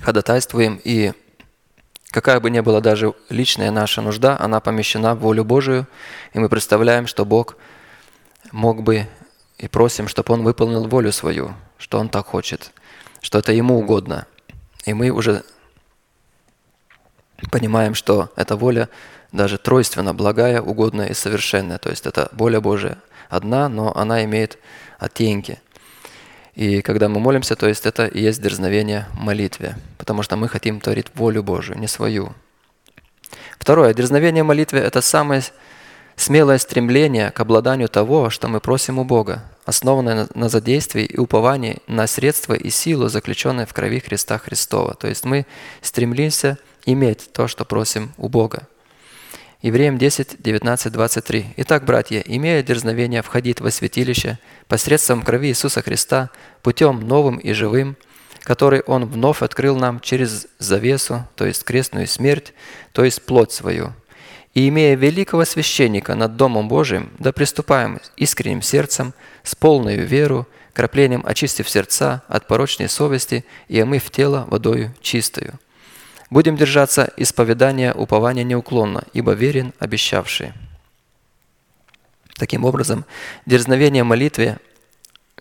ходатайствуем, и какая бы ни была даже личная наша нужда, она помещена в волю Божию, и мы представляем, что Бог мог бы и просим, чтобы Он выполнил волю свою, что Он так хочет, что это Ему угодно. И мы уже понимаем, что эта воля даже тройственно благая, угодная и совершенная. То есть это воля Божия одна, но она имеет оттенки. И когда мы молимся, то есть это и есть дерзновение молитве, потому что мы хотим творить волю Божию, не свою. Второе. Дерзновение молитве – это самое смелое стремление к обладанию того, что мы просим у Бога, основанное на задействии и уповании на средства и силу, заключенные в крови Христа Христова. То есть мы стремимся – иметь то, что просим у Бога. Евреям 10, 19, 23. «Итак, братья, имея дерзновение входить во святилище посредством крови Иисуса Христа, путем новым и живым, который Он вновь открыл нам через завесу, то есть крестную смерть, то есть плоть свою. И имея великого священника над Домом Божиим, да приступаем искренним сердцем, с полной веру, краплением очистив сердца от порочной совести и омыв тело водою чистою». Будем держаться исповедания упования неуклонно, ибо верен обещавший. Таким образом, дерзновение молитве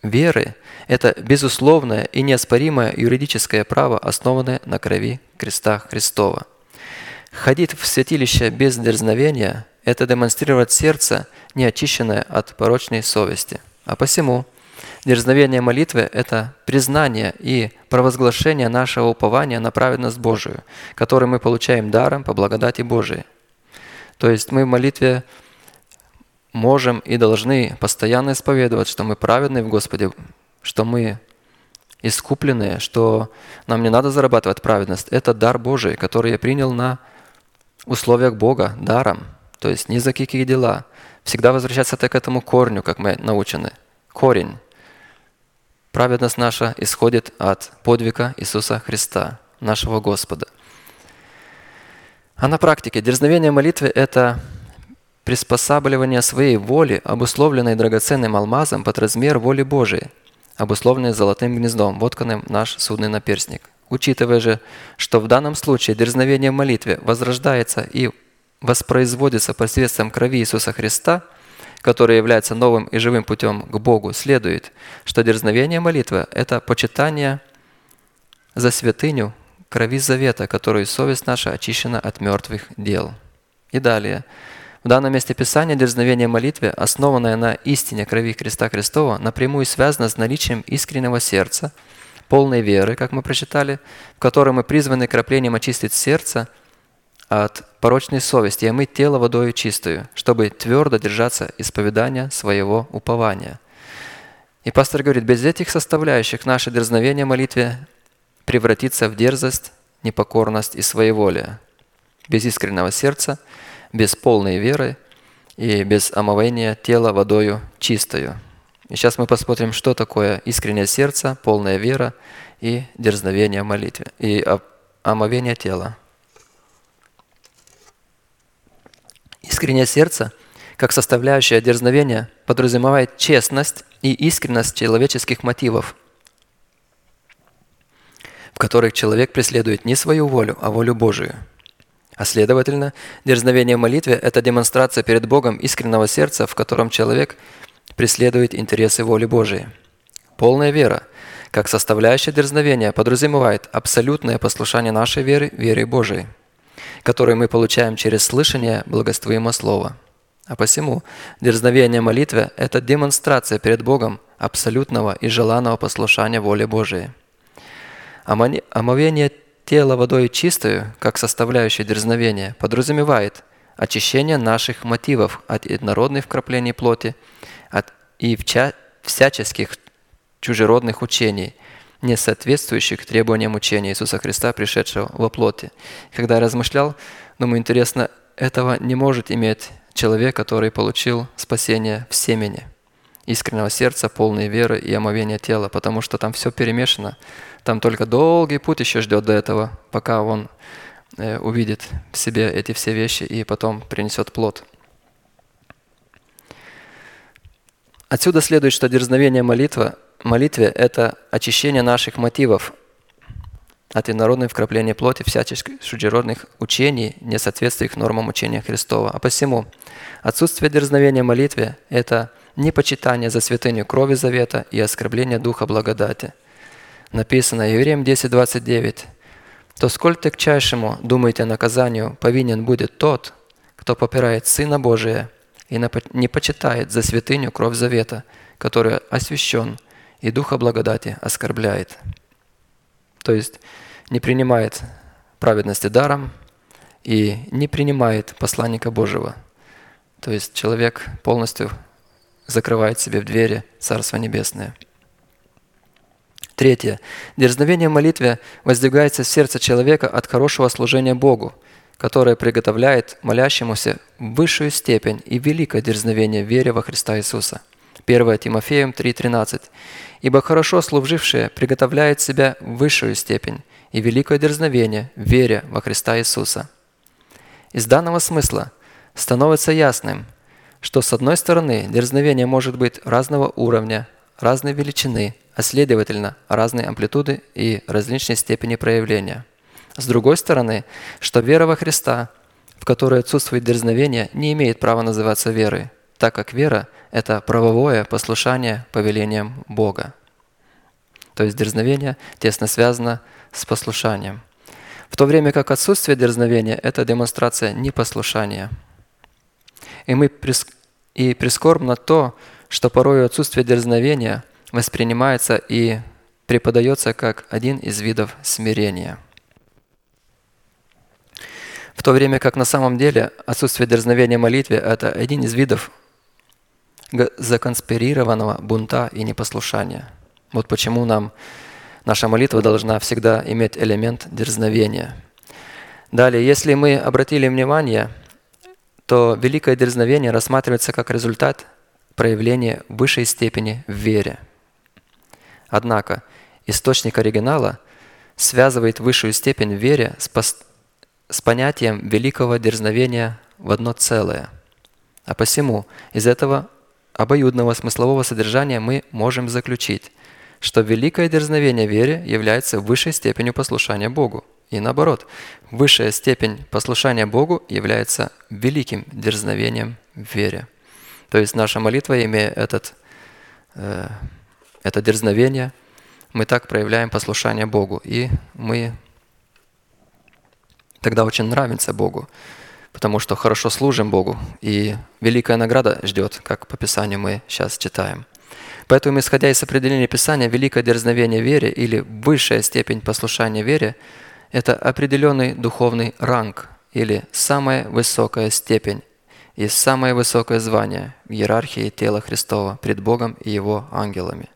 веры – это безусловное и неоспоримое юридическое право, основанное на крови креста Христова. Ходить в святилище без дерзновения – это демонстрировать сердце, не очищенное от порочной совести. А посему – Дерзновение молитвы – это признание и провозглашение нашего упования на праведность Божию, который мы получаем даром по благодати Божией. То есть мы в молитве можем и должны постоянно исповедовать, что мы праведны в Господе, что мы искупленные, что нам не надо зарабатывать праведность. Это дар Божий, который я принял на условиях Бога, даром. То есть ни за какие дела. Всегда возвращаться к этому корню, как мы научены. Корень. Праведность наша исходит от подвига Иисуса Христа, нашего Господа. А на практике дерзновение молитвы – это приспосабливание своей воли, обусловленной драгоценным алмазом под размер воли Божией, обусловленной золотым гнездом, вотканным наш судный наперстник. Учитывая же, что в данном случае дерзновение молитвы возрождается и воспроизводится посредством крови Иисуса Христа – который является новым и живым путем к Богу, следует, что дерзновение молитвы – это почитание за святыню крови завета, которую совесть наша очищена от мертвых дел. И далее. В данном месте Писания дерзновение молитвы, основанное на истине крови Христа Христова, напрямую связано с наличием искреннего сердца, полной веры, как мы прочитали, в которой мы призваны краплением очистить сердце – от порочной совести и омыть тело водою чистую, чтобы твердо держаться исповедания своего упования. И пастор говорит, без этих составляющих наше дерзновение молитве превратится в дерзость, непокорность и своеволие. Без искреннего сердца, без полной веры и без омовения тела водою чистою. И сейчас мы посмотрим, что такое искреннее сердце, полная вера и дерзновение молитве, и омовение тела. Искреннее сердце, как составляющая дерзновения, подразумевает честность и искренность человеческих мотивов, в которых человек преследует не свою волю, а волю Божию. А следовательно, дерзновение в молитве – это демонстрация перед Богом искреннего сердца, в котором человек преследует интересы воли Божией. полная вера, как составляющая дерзновения, подразумевает абсолютное послушание нашей веры, веры Божией, которую мы получаем через слышание благоствоимого Слова. А посему дерзновение молитвы – это демонстрация перед Богом абсолютного и желанного послушания воле Божией. Омовение тела водой чистою, как составляющая дерзновения, подразумевает очищение наших мотивов от однородных вкраплений плоти от и всяческих чужеродных учений, не соответствующих требованиям учения Иисуса Христа, пришедшего во плоти. Когда я размышлял, думаю, интересно, этого не может иметь человек, который получил спасение в семени, искреннего сердца, полной веры и омовения тела, потому что там все перемешано. Там только долгий путь еще ждет до этого, пока он э, увидит в себе эти все вещи и потом принесет плод. Отсюда следует, что дерзновение молитва, молитве – это очищение наших мотивов от инородной вкрапления плоти всяческих чужеродных учений, не соответствующих нормам учения Христова. А посему отсутствие дерзновения молитве – это непочитание за святыню крови завета и оскорбление Духа благодати. Написано Евреям 10.29. «То сколь тягчайшему, думаете, наказанию повинен будет тот, кто попирает Сына Божия и не почитает за святыню кровь завета, которая освящен и Духа благодати оскорбляет». То есть не принимает праведности даром и не принимает посланника Божьего. То есть человек полностью закрывает себе в двери Царства Небесное. Третье. Дерзновение в молитве воздвигается в сердце человека от хорошего служения Богу, которое приготовляет молящемуся высшую степень и великое дерзновение в вере во Христа Иисуса. 1 Тимофеем 3.13. «Ибо хорошо служившие приготовляет себя в высшую степень и великое дерзновение в вере во Христа Иисуса». Из данного смысла становится ясным, что с одной стороны дерзновение может быть разного уровня, разной величины, а следовательно разной амплитуды и различной степени проявления. С другой стороны, что вера во Христа, в которой отсутствует дерзновение, не имеет права называться верой, так как вера – это правовое послушание повелениям Бога. То есть дерзновение тесно связано с послушанием. В то время как отсутствие дерзновения – это демонстрация непослушания – и, мы, и прискорбно то, что порой отсутствие дерзновения воспринимается и преподается как один из видов смирения. В то время как на самом деле отсутствие дерзновения молитве – это один из видов законспирированного бунта и непослушания. Вот почему нам наша молитва должна всегда иметь элемент дерзновения. Далее, если мы обратили внимание – то великое дерзновение рассматривается как результат проявления высшей степени в вере. Однако источник оригинала связывает высшую степень в вере с, пос... с понятием великого дерзновения в одно целое. А посему из этого обоюдного смыслового содержания мы можем заключить, что великое дерзновение вере является высшей степенью послушания Богу – и наоборот, высшая степень послушания Богу является великим дерзновением вере. То есть наша молитва, имея этот, э, это дерзновение, мы так проявляем послушание Богу. И мы тогда очень нравимся Богу, потому что хорошо служим Богу. И великая награда ждет, как по Писанию мы сейчас читаем. Поэтому, исходя из определения Писания, великое дерзновение вере или высшая степень послушания вере – это определенный духовный ранг или самая высокая степень и самое высокое звание в иерархии тела Христова пред Богом и Его ангелами.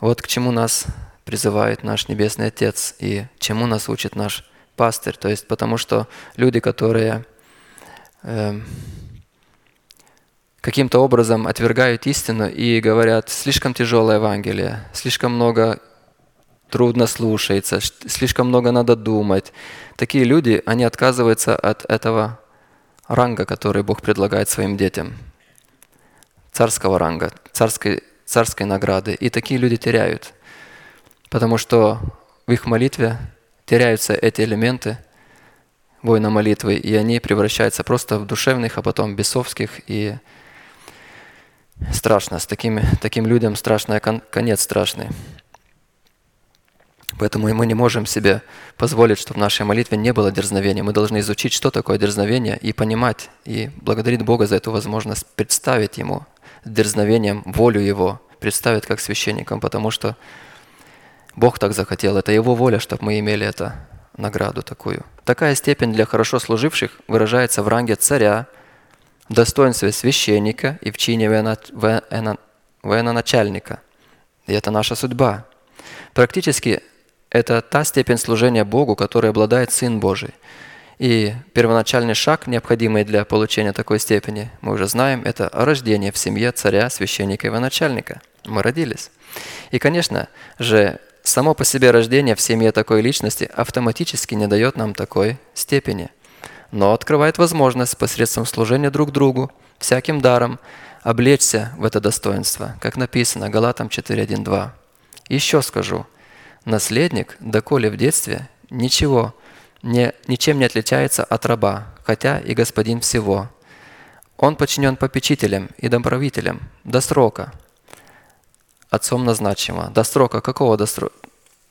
Вот к чему нас призывает наш Небесный Отец и чему нас учит наш пастырь. То есть потому что люди, которые каким-то образом отвергают истину и говорят, слишком тяжелое Евангелие, слишком много трудно слушается, слишком много надо думать. Такие люди, они отказываются от этого ранга, который Бог предлагает своим детям. Царского ранга, царской, царской награды. И такие люди теряют. Потому что в их молитве теряются эти элементы воина молитвы, и они превращаются просто в душевных, а потом бесовских и страшно, с такими, таким людям страшный кон- конец страшный. Поэтому мы не можем себе позволить, чтобы в нашей молитве не было дерзновения. Мы должны изучить, что такое дерзновение, и понимать, и благодарить Бога за эту возможность представить Ему дерзновением волю Его, представить как священникам, потому что Бог так захотел, это Его воля, чтобы мы имели эту награду такую. Такая степень для хорошо служивших выражается в ранге царя, в достоинстве священника и в чине военачальника. И это наша судьба. Практически это та степень служения Богу, которой обладает Сын Божий. И первоначальный шаг, необходимый для получения такой степени, мы уже знаем, это рождение в семье царя, священника и военачальника. Мы родились. И, конечно же, само по себе рождение в семье такой личности автоматически не дает нам такой степени, но открывает возможность посредством служения друг другу, всяким даром, облечься в это достоинство, как написано Галатам 4.1.2. Еще скажу – Наследник, доколе в детстве, ничего, не, ничем не отличается от раба, хотя и господин всего. Он подчинен попечителям и домправителям до срока, отцом назначимо. До срока какого до срока?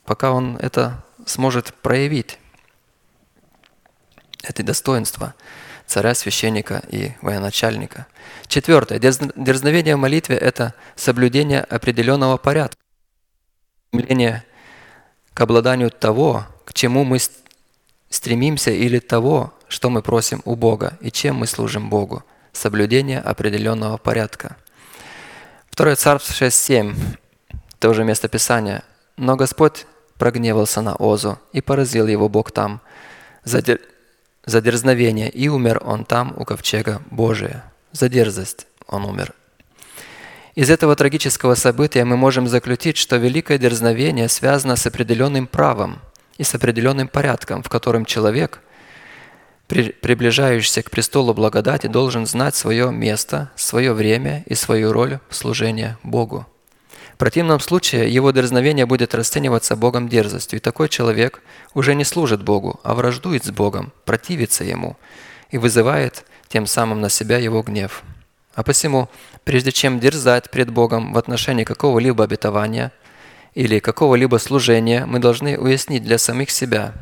Пока он это сможет проявить, это достоинство царя, священника и военачальника. Четвертое. Дерзновение в молитве – это соблюдение определенного порядка, стремление к обладанию того, к чему мы стремимся, или того, что мы просим у Бога и чем мы служим Богу. Соблюдение определенного порядка. Второе Царство 6.7, тоже место Писания. «Но Господь прогневался на Озу, и поразил его Бог там за, дер... за дерзновение, и умер он там у ковчега Божия. За дерзость он умер. Из этого трагического события мы можем заключить, что великое дерзновение связано с определенным правом и с определенным порядком, в котором человек, приближающийся к престолу благодати, должен знать свое место, свое время и свою роль в служении Богу. В противном случае его дерзновение будет расцениваться Богом дерзостью, и такой человек уже не служит Богу, а враждует с Богом, противится Ему и вызывает тем самым на себя Его гнев. А посему, прежде чем дерзать пред Богом в отношении какого-либо обетования или какого-либо служения, мы должны уяснить для самих себя,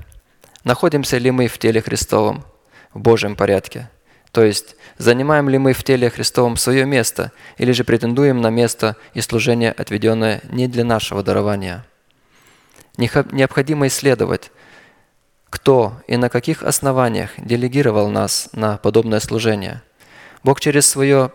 находимся ли мы в теле Христовом, в Божьем порядке. То есть, занимаем ли мы в теле Христовом свое место, или же претендуем на место и служение, отведенное не для нашего дарования. Необходимо исследовать, кто и на каких основаниях делегировал нас на подобное служение. Бог через свое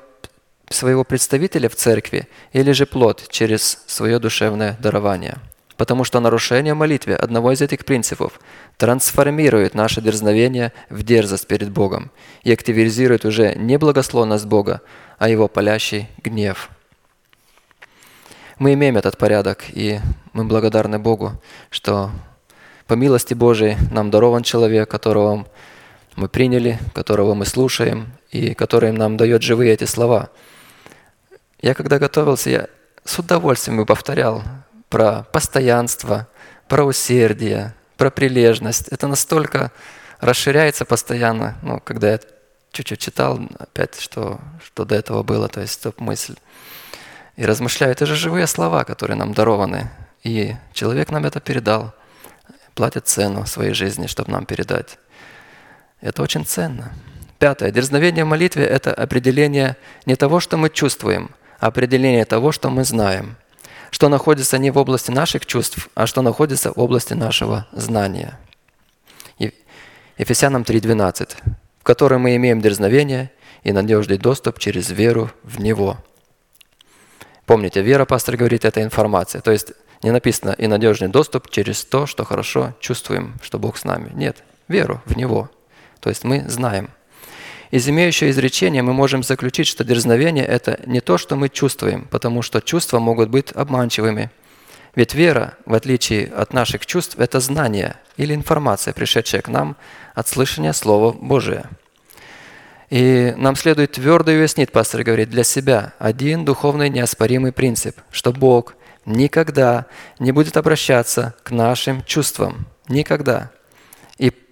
своего представителя в церкви или же плод через свое душевное дарование. Потому что нарушение молитвы одного из этих принципов трансформирует наше дерзновение в дерзость перед Богом и активизирует уже не благословность Бога, а Его палящий гнев. Мы имеем этот порядок, и мы благодарны Богу, что по милости Божией нам дарован человек, которого мы приняли, которого мы слушаем, и который нам дает живые эти слова – я когда готовился, я с удовольствием повторял про постоянство, про усердие, про прилежность. Это настолько расширяется постоянно, ну, когда я чуть-чуть читал, опять, что, что до этого было, то есть стоп-мысль. И размышляю, это же живые слова, которые нам дарованы. И человек нам это передал, платит цену своей жизни, чтобы нам передать. Это очень ценно. Пятое. Дерзновение в молитве – это определение не того, что мы чувствуем – определение того, что мы знаем, что находится не в области наших чувств, а что находится в области нашего знания. Ефесянам 3.12, в котором мы имеем дерзновение и надежный доступ через веру в Него. Помните, вера, пастор говорит, это информация. То есть не написано и надежный доступ через то, что хорошо чувствуем, что Бог с нами. Нет, веру в Него. То есть мы знаем – из имеющего изречения мы можем заключить, что дерзновение – это не то, что мы чувствуем, потому что чувства могут быть обманчивыми. Ведь вера, в отличие от наших чувств, это знание или информация, пришедшая к нам от слышания Слова Божия. И нам следует твердо уяснить, пастор говорит, для себя один духовный неоспоримый принцип, что Бог никогда не будет обращаться к нашим чувствам. Никогда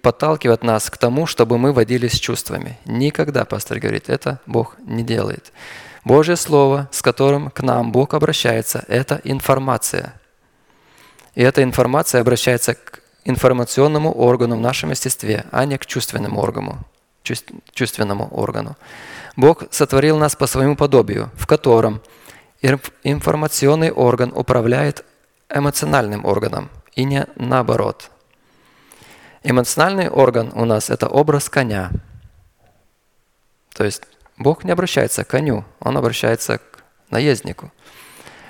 подталкивает нас к тому, чтобы мы водились чувствами. Никогда, пастор говорит, это Бог не делает. Божье Слово, с которым к нам Бог обращается, это информация. И эта информация обращается к информационному органу в нашем естестве, а не к чувственному органу. Чувственному органу. Бог сотворил нас по своему подобию, в котором информационный орган управляет эмоциональным органом, и не наоборот. Эмоциональный орган у нас – это образ коня. То есть Бог не обращается к коню, Он обращается к наезднику.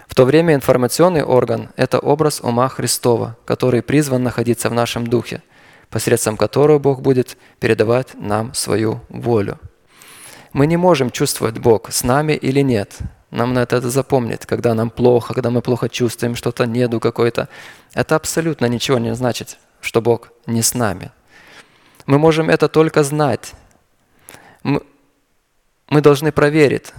В то время информационный орган – это образ ума Христова, который призван находиться в нашем духе, посредством которого Бог будет передавать нам свою волю. Мы не можем чувствовать Бог с нами или нет. Нам надо это запомнить, когда нам плохо, когда мы плохо чувствуем, что-то неду какой-то. Это абсолютно ничего не значит, что Бог не с нами. Мы можем это только знать. Мы, должны проверить.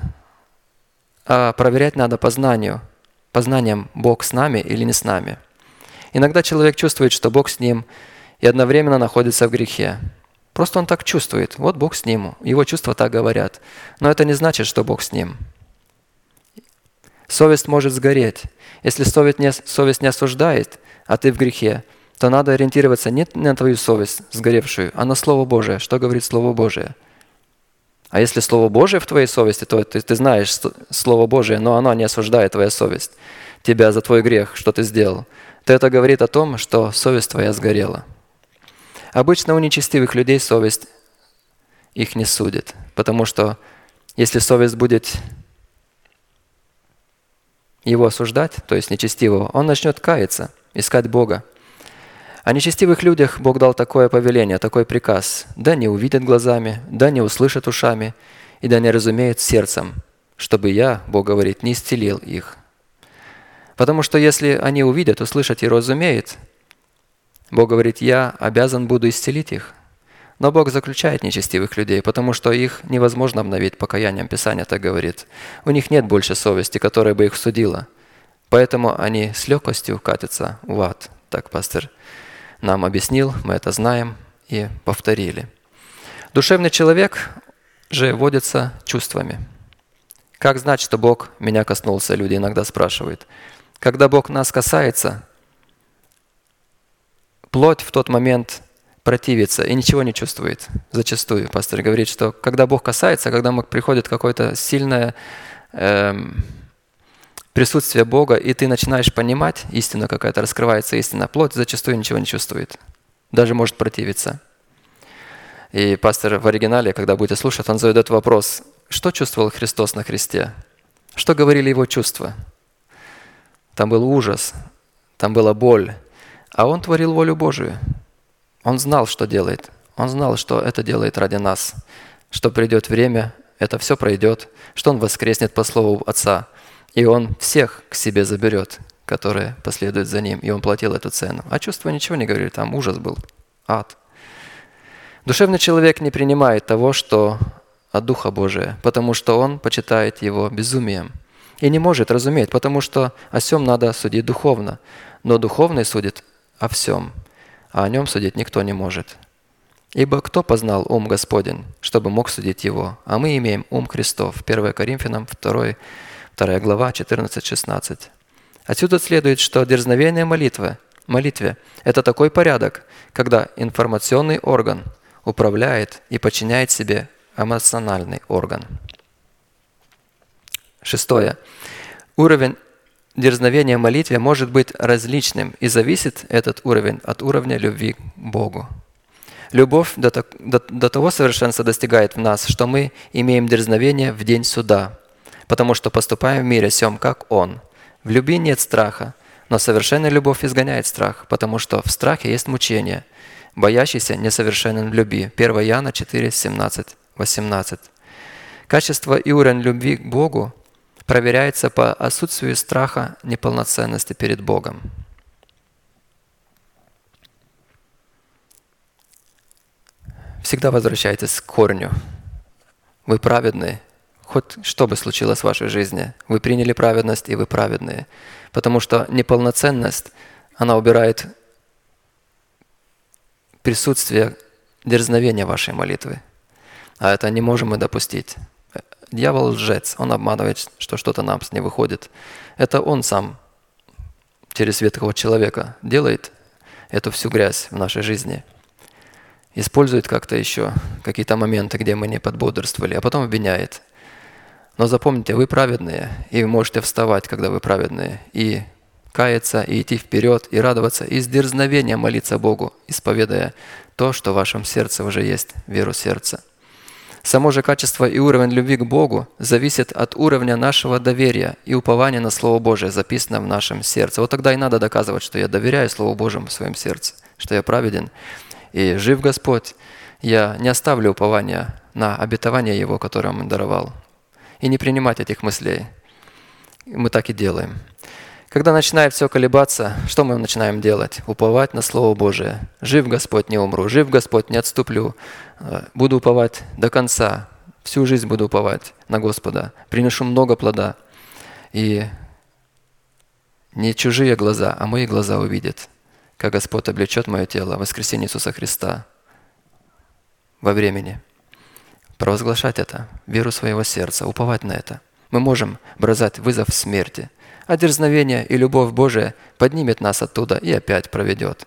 А проверять надо по знанию – познанием, Бог с нами или не с нами. Иногда человек чувствует, что Бог с ним, и одновременно находится в грехе. Просто он так чувствует. Вот Бог с ним. Его чувства так говорят. Но это не значит, что Бог с ним. Совесть может сгореть. Если совесть не, совесть не осуждает, а ты в грехе, то надо ориентироваться не на твою совесть сгоревшую, а на Слово Божие. Что говорит Слово Божие? А если Слово Божие в твоей совести, то ты, ты знаешь Слово Божие, но оно не осуждает твоя совесть, тебя за твой грех, что ты сделал. То это говорит о том, что совесть твоя сгорела. Обычно у нечестивых людей совесть их не судит, потому что если совесть будет его осуждать, то есть нечестивого, он начнет каяться, искать Бога. О нечестивых людях Бог дал такое повеление, такой приказ. Да не увидят глазами, да не услышат ушами, и да не разумеют сердцем, чтобы я, Бог говорит, не исцелил их. Потому что если они увидят, услышат и разумеют, Бог говорит, я обязан буду исцелить их. Но Бог заключает нечестивых людей, потому что их невозможно обновить покаянием. Писание так говорит. У них нет больше совести, которая бы их судила. Поэтому они с легкостью катятся в ад. Так пастор нам объяснил, мы это знаем и повторили. Душевный человек же водится чувствами. Как знать, что Бог меня коснулся, люди иногда спрашивают. Когда Бог нас касается, плоть в тот момент противится и ничего не чувствует. Зачастую пастор говорит, что когда Бог касается, когда приходит какое-то сильное эм, присутствие Бога, и ты начинаешь понимать, истина какая-то раскрывается, истина, плоть зачастую ничего не чувствует, даже может противиться. И пастор в оригинале, когда будете слушать, он задает вопрос, что чувствовал Христос на кресте? Что говорили его чувства? Там был ужас, там была боль, а он творил волю Божию. Он знал, что делает. Он знал, что это делает ради нас, что придет время, это все пройдет, что он воскреснет по слову Отца – и он всех к себе заберет, которые последуют за ним. И он платил эту цену. А чувства ничего не говорили, там ужас был, ад. Душевный человек не принимает того, что от Духа Божия, потому что он почитает его безумием. И не может разуметь, потому что о всем надо судить духовно. Но духовный судит о всем, а о нем судить никто не может. Ибо кто познал ум Господень, чтобы мог судить его? А мы имеем ум Христов. 1 Коринфянам 2 2 глава, 14-16. Отсюда следует, что дерзновение молитвы, молитве – это такой порядок, когда информационный орган управляет и подчиняет себе эмоциональный орган. Шестое. Уровень дерзновения молитве может быть различным, и зависит этот уровень от уровня любви к Богу. Любовь до, до того совершенства достигает в нас, что мы имеем дерзновение в день суда, потому что поступаем в мире сем, как Он. В любви нет страха, но совершенная любовь изгоняет страх, потому что в страхе есть мучение. Боящийся несовершенен в любви. 1 Иоанна 4, 17, 18. Качество и уровень любви к Богу проверяется по отсутствию страха неполноценности перед Богом. Всегда возвращайтесь к корню. Вы праведны, хоть что бы случилось в вашей жизни, вы приняли праведность, и вы праведные. Потому что неполноценность, она убирает присутствие дерзновения вашей молитвы. А это не можем мы допустить. Дьявол лжец, он обманывает, что что-то нам не выходит. Это он сам через ветхого человека делает эту всю грязь в нашей жизни. Использует как-то еще какие-то моменты, где мы не подбодрствовали, а потом обвиняет. Но запомните, вы праведные, и можете вставать, когда вы праведные, и каяться, и идти вперед, и радоваться, и с дерзновением молиться Богу, исповедуя то, что в вашем сердце уже есть, веру сердца. Само же качество и уровень любви к Богу зависит от уровня нашего доверия и упования на Слово Божие, записанное в нашем сердце. Вот тогда и надо доказывать, что я доверяю Слову Божьему в своем сердце, что я праведен и жив Господь. Я не оставлю упования на обетование Его, которое Он даровал. И не принимать этих мыслей. Мы так и делаем. Когда начинает все колебаться, что мы начинаем делать? Уповать на Слово Божие. Жив Господь, не умру. Жив Господь, не отступлю. Э, буду уповать до конца. Всю жизнь буду уповать на Господа. Приношу много плода. И не чужие глаза, а мои глаза увидят, как Господь облечет мое тело в воскресенье Иисуса Христа во времени. Провозглашать это, веру своего сердца, уповать на это. Мы можем бросать вызов смерти – а дерзновение и любовь Божия поднимет нас оттуда и опять проведет.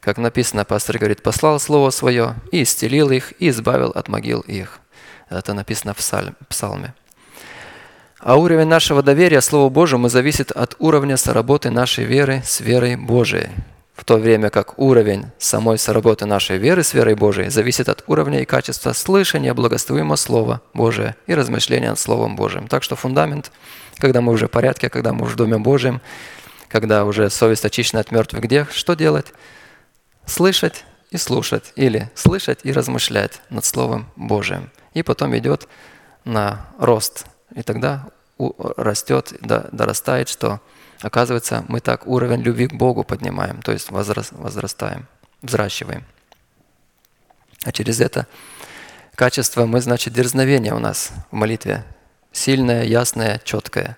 Как написано, пастор говорит, послал Слово Свое и исцелил их, и избавил от могил их. Это написано в псалме. А уровень нашего доверия Слову Божьему зависит от уровня соработы нашей веры с верой Божией. В то время как уровень самой соработы нашей веры с верой Божией зависит от уровня и качества слышания благословимого Слова Божия и размышления над Словом Божиим. Так что фундамент – когда мы уже в порядке, когда мы уже в Доме Божьем, когда уже совесть очищена от мертвых дел, что делать? Слышать и слушать, или слышать и размышлять над Словом Божиим. И потом идет на рост. И тогда растет, дорастает, что оказывается мы так уровень любви к Богу поднимаем, то есть возрастаем, взращиваем. А через это качество мы, значит, дерзновение у нас в молитве сильное, ясное, четкое.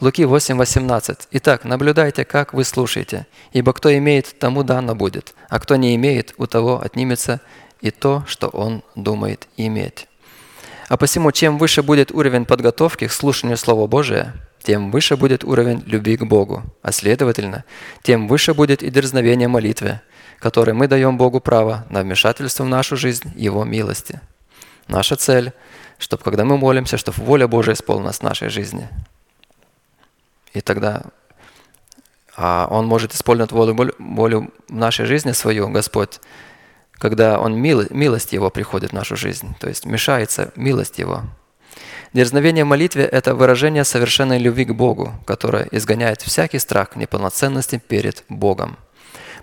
Луки 8:18. Итак, наблюдайте, как вы слушаете, ибо кто имеет, тому дано будет, а кто не имеет, у того отнимется и то, что он думает иметь. А посему, чем выше будет уровень подготовки к слушанию Слова Божия, тем выше будет уровень любви к Богу, а следовательно, тем выше будет и дерзновение молитвы, которой мы даем Богу право на вмешательство в нашу жизнь Его милости. Наша цель – чтобы когда мы молимся, чтобы воля Божия исполнилась в нашей жизни. И тогда а Он может исполнить волю, волю в нашей жизни свою, Господь, когда Он мил, милость Его приходит в нашу жизнь, то есть мешается милость Его. Дерзновение в молитве – это выражение совершенной любви к Богу, которое изгоняет всякий страх неполноценности перед Богом –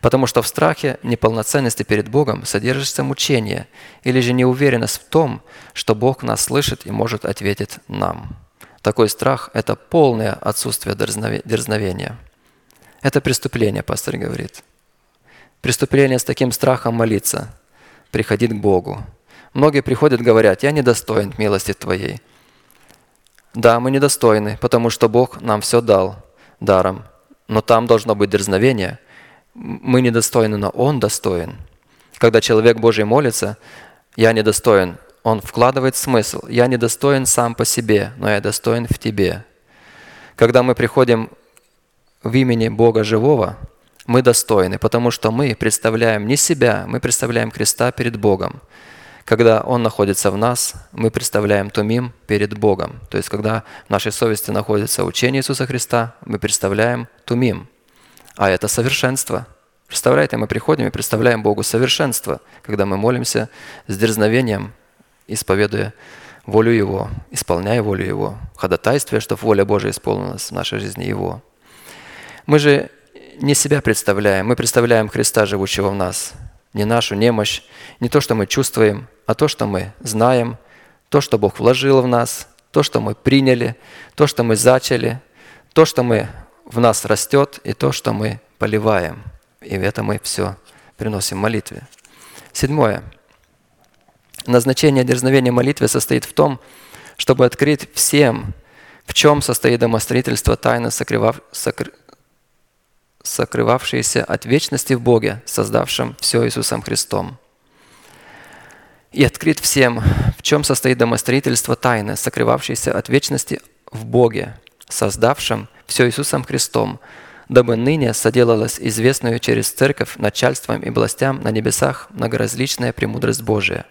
Потому что в страхе неполноценности перед Богом содержится мучение или же неуверенность в том, что Бог нас слышит и может ответить нам. Такой страх – это полное отсутствие дерзновения. Это преступление, пастор говорит. Преступление с таким страхом молиться, приходить к Богу. Многие приходят, говорят, я недостоин милости Твоей. Да, мы недостойны, потому что Бог нам все дал даром. Но там должно быть дерзновение – мы недостойны, но Он достоин. Когда человек Божий молится, я недостоин, он вкладывает смысл. Я недостоин сам по себе, но я достоин в тебе. Когда мы приходим в имени Бога Живого, мы достойны, потому что мы представляем не себя, мы представляем креста перед Богом. Когда Он находится в нас, мы представляем Тумим перед Богом. То есть, когда в нашей совести находится учение Иисуса Христа, мы представляем Тумим – а это совершенство. Представляете, мы приходим и представляем Богу совершенство, когда мы молимся с дерзновением, исповедуя волю Его, исполняя волю Его, ходатайствуя, чтобы воля Божия исполнилась в нашей жизни Его. Мы же не себя представляем, мы представляем Христа, живущего в нас, не нашу немощь, не то, что мы чувствуем, а то, что мы знаем, то, что Бог вложил в нас, то, что мы приняли, то, что мы зачали, то, что мы в нас растет и то, что мы поливаем. И в это мы все приносим молитве. Седьмое. Назначение дерзновения молитвы состоит в том, чтобы открыть всем, в чем состоит домостроительство тайны, сокрывав, сокр... сокрывавшиеся от вечности в Боге, создавшем все Иисусом Христом. И открыт всем, в чем состоит домостроительство тайны, сокрывавшееся от вечности в Боге, создавшем все Иисусом Христом, дабы ныне соделалась известную через церковь начальством и властям на небесах многоразличная премудрость Божия.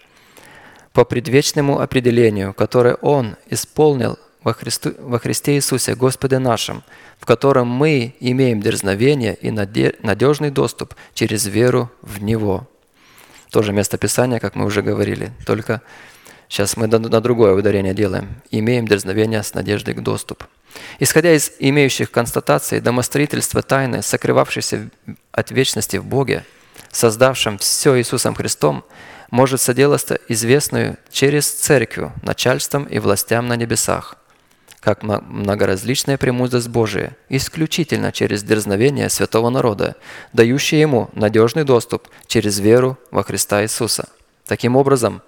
По предвечному определению, которое Он исполнил во, Христу, во Христе Иисусе, Господе нашим, в котором мы имеем дерзновение и надежный доступ через веру в Него. Тоже место Писания, как мы уже говорили, только сейчас мы на другое ударение делаем. Имеем дерзновение с надеждой к доступу. Исходя из имеющих констатаций, домостроительство тайны, сокрывавшейся от вечности в Боге, создавшем все Иисусом Христом, может соделаться известную через Церковь, начальством и властям на небесах, как многоразличная премудрость Божия, исключительно через дерзновение святого народа, дающее ему надежный доступ через веру во Христа Иисуса. Таким образом,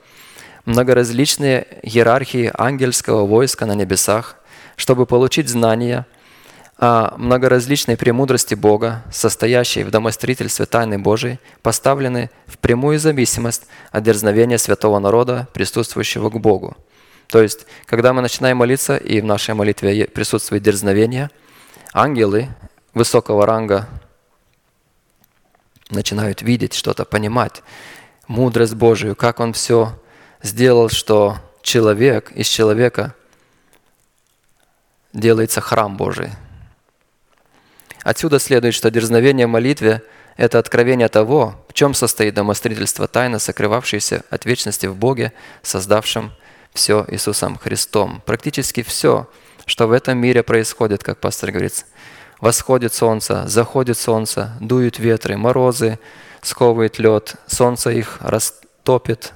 многоразличные иерархии ангельского войска на небесах – чтобы получить знания о многоразличной премудрости Бога, состоящей в домостроительстве тайны Божией, поставлены в прямую зависимость от дерзновения святого народа, присутствующего к Богу. То есть, когда мы начинаем молиться, и в нашей молитве присутствует дерзновение, ангелы высокого ранга начинают видеть что-то, понимать мудрость Божию, как Он все сделал, что человек из человека – делается храм Божий. Отсюда следует, что дерзновение в молитве – это откровение того, в чем состоит домостроительство тайны, сокрывавшейся от вечности в Боге, создавшем все Иисусом Христом. Практически все, что в этом мире происходит, как пастор говорит, восходит солнце, заходит солнце, дуют ветры, морозы, сковывает лед, солнце их растопит,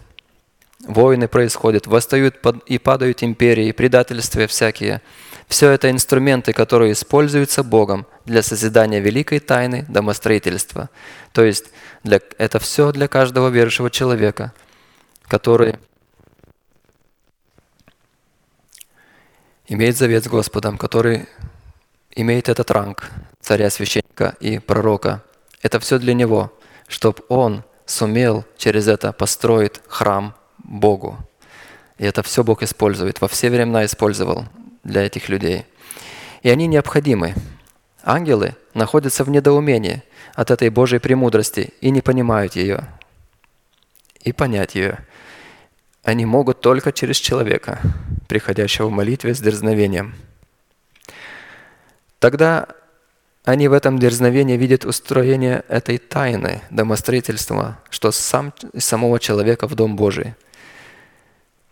войны происходят, восстают и падают империи, предательства всякие – все это инструменты, которые используются Богом для созидания великой тайны домостроительства. То есть для, это все для каждого верующего человека, который имеет завет с Господом, который имеет этот ранг царя, священника и пророка. Это все для него, чтобы он сумел через это построить храм Богу. И это все Бог использует, во все времена использовал для этих людей. И они необходимы. Ангелы находятся в недоумении от этой Божьей премудрости и не понимают ее. И понять ее они могут только через человека, приходящего в молитве с дерзновением. Тогда они в этом дерзновении видят устроение этой тайны домостроительства, что сам, самого человека в Дом Божий –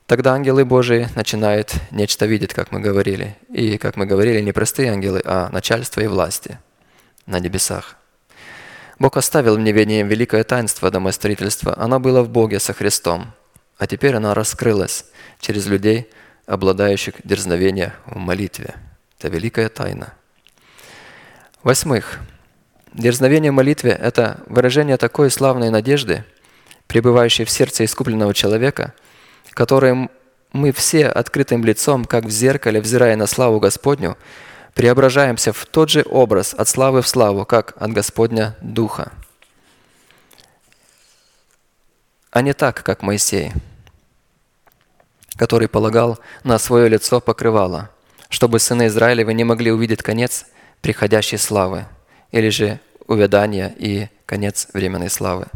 Тогда ангелы Божии начинают нечто видеть, как мы говорили. И, как мы говорили, не простые ангелы, а начальство и власти на небесах. Бог оставил в неведении великое таинство домостроительства. Оно было в Боге со Христом, а теперь оно раскрылось через людей, обладающих дерзновением в молитве. Это великая тайна. Восьмых. Дерзновение в молитве – это выражение такой славной надежды, пребывающей в сердце искупленного человека – которым мы все открытым лицом, как в зеркале, взирая на славу Господню, преображаемся в тот же образ от славы в славу, как от Господня Духа. А не так, как Моисей, который полагал на свое лицо покрывало, чтобы сыны Израилевы не могли увидеть конец приходящей славы, или же увядания и конец временной славы.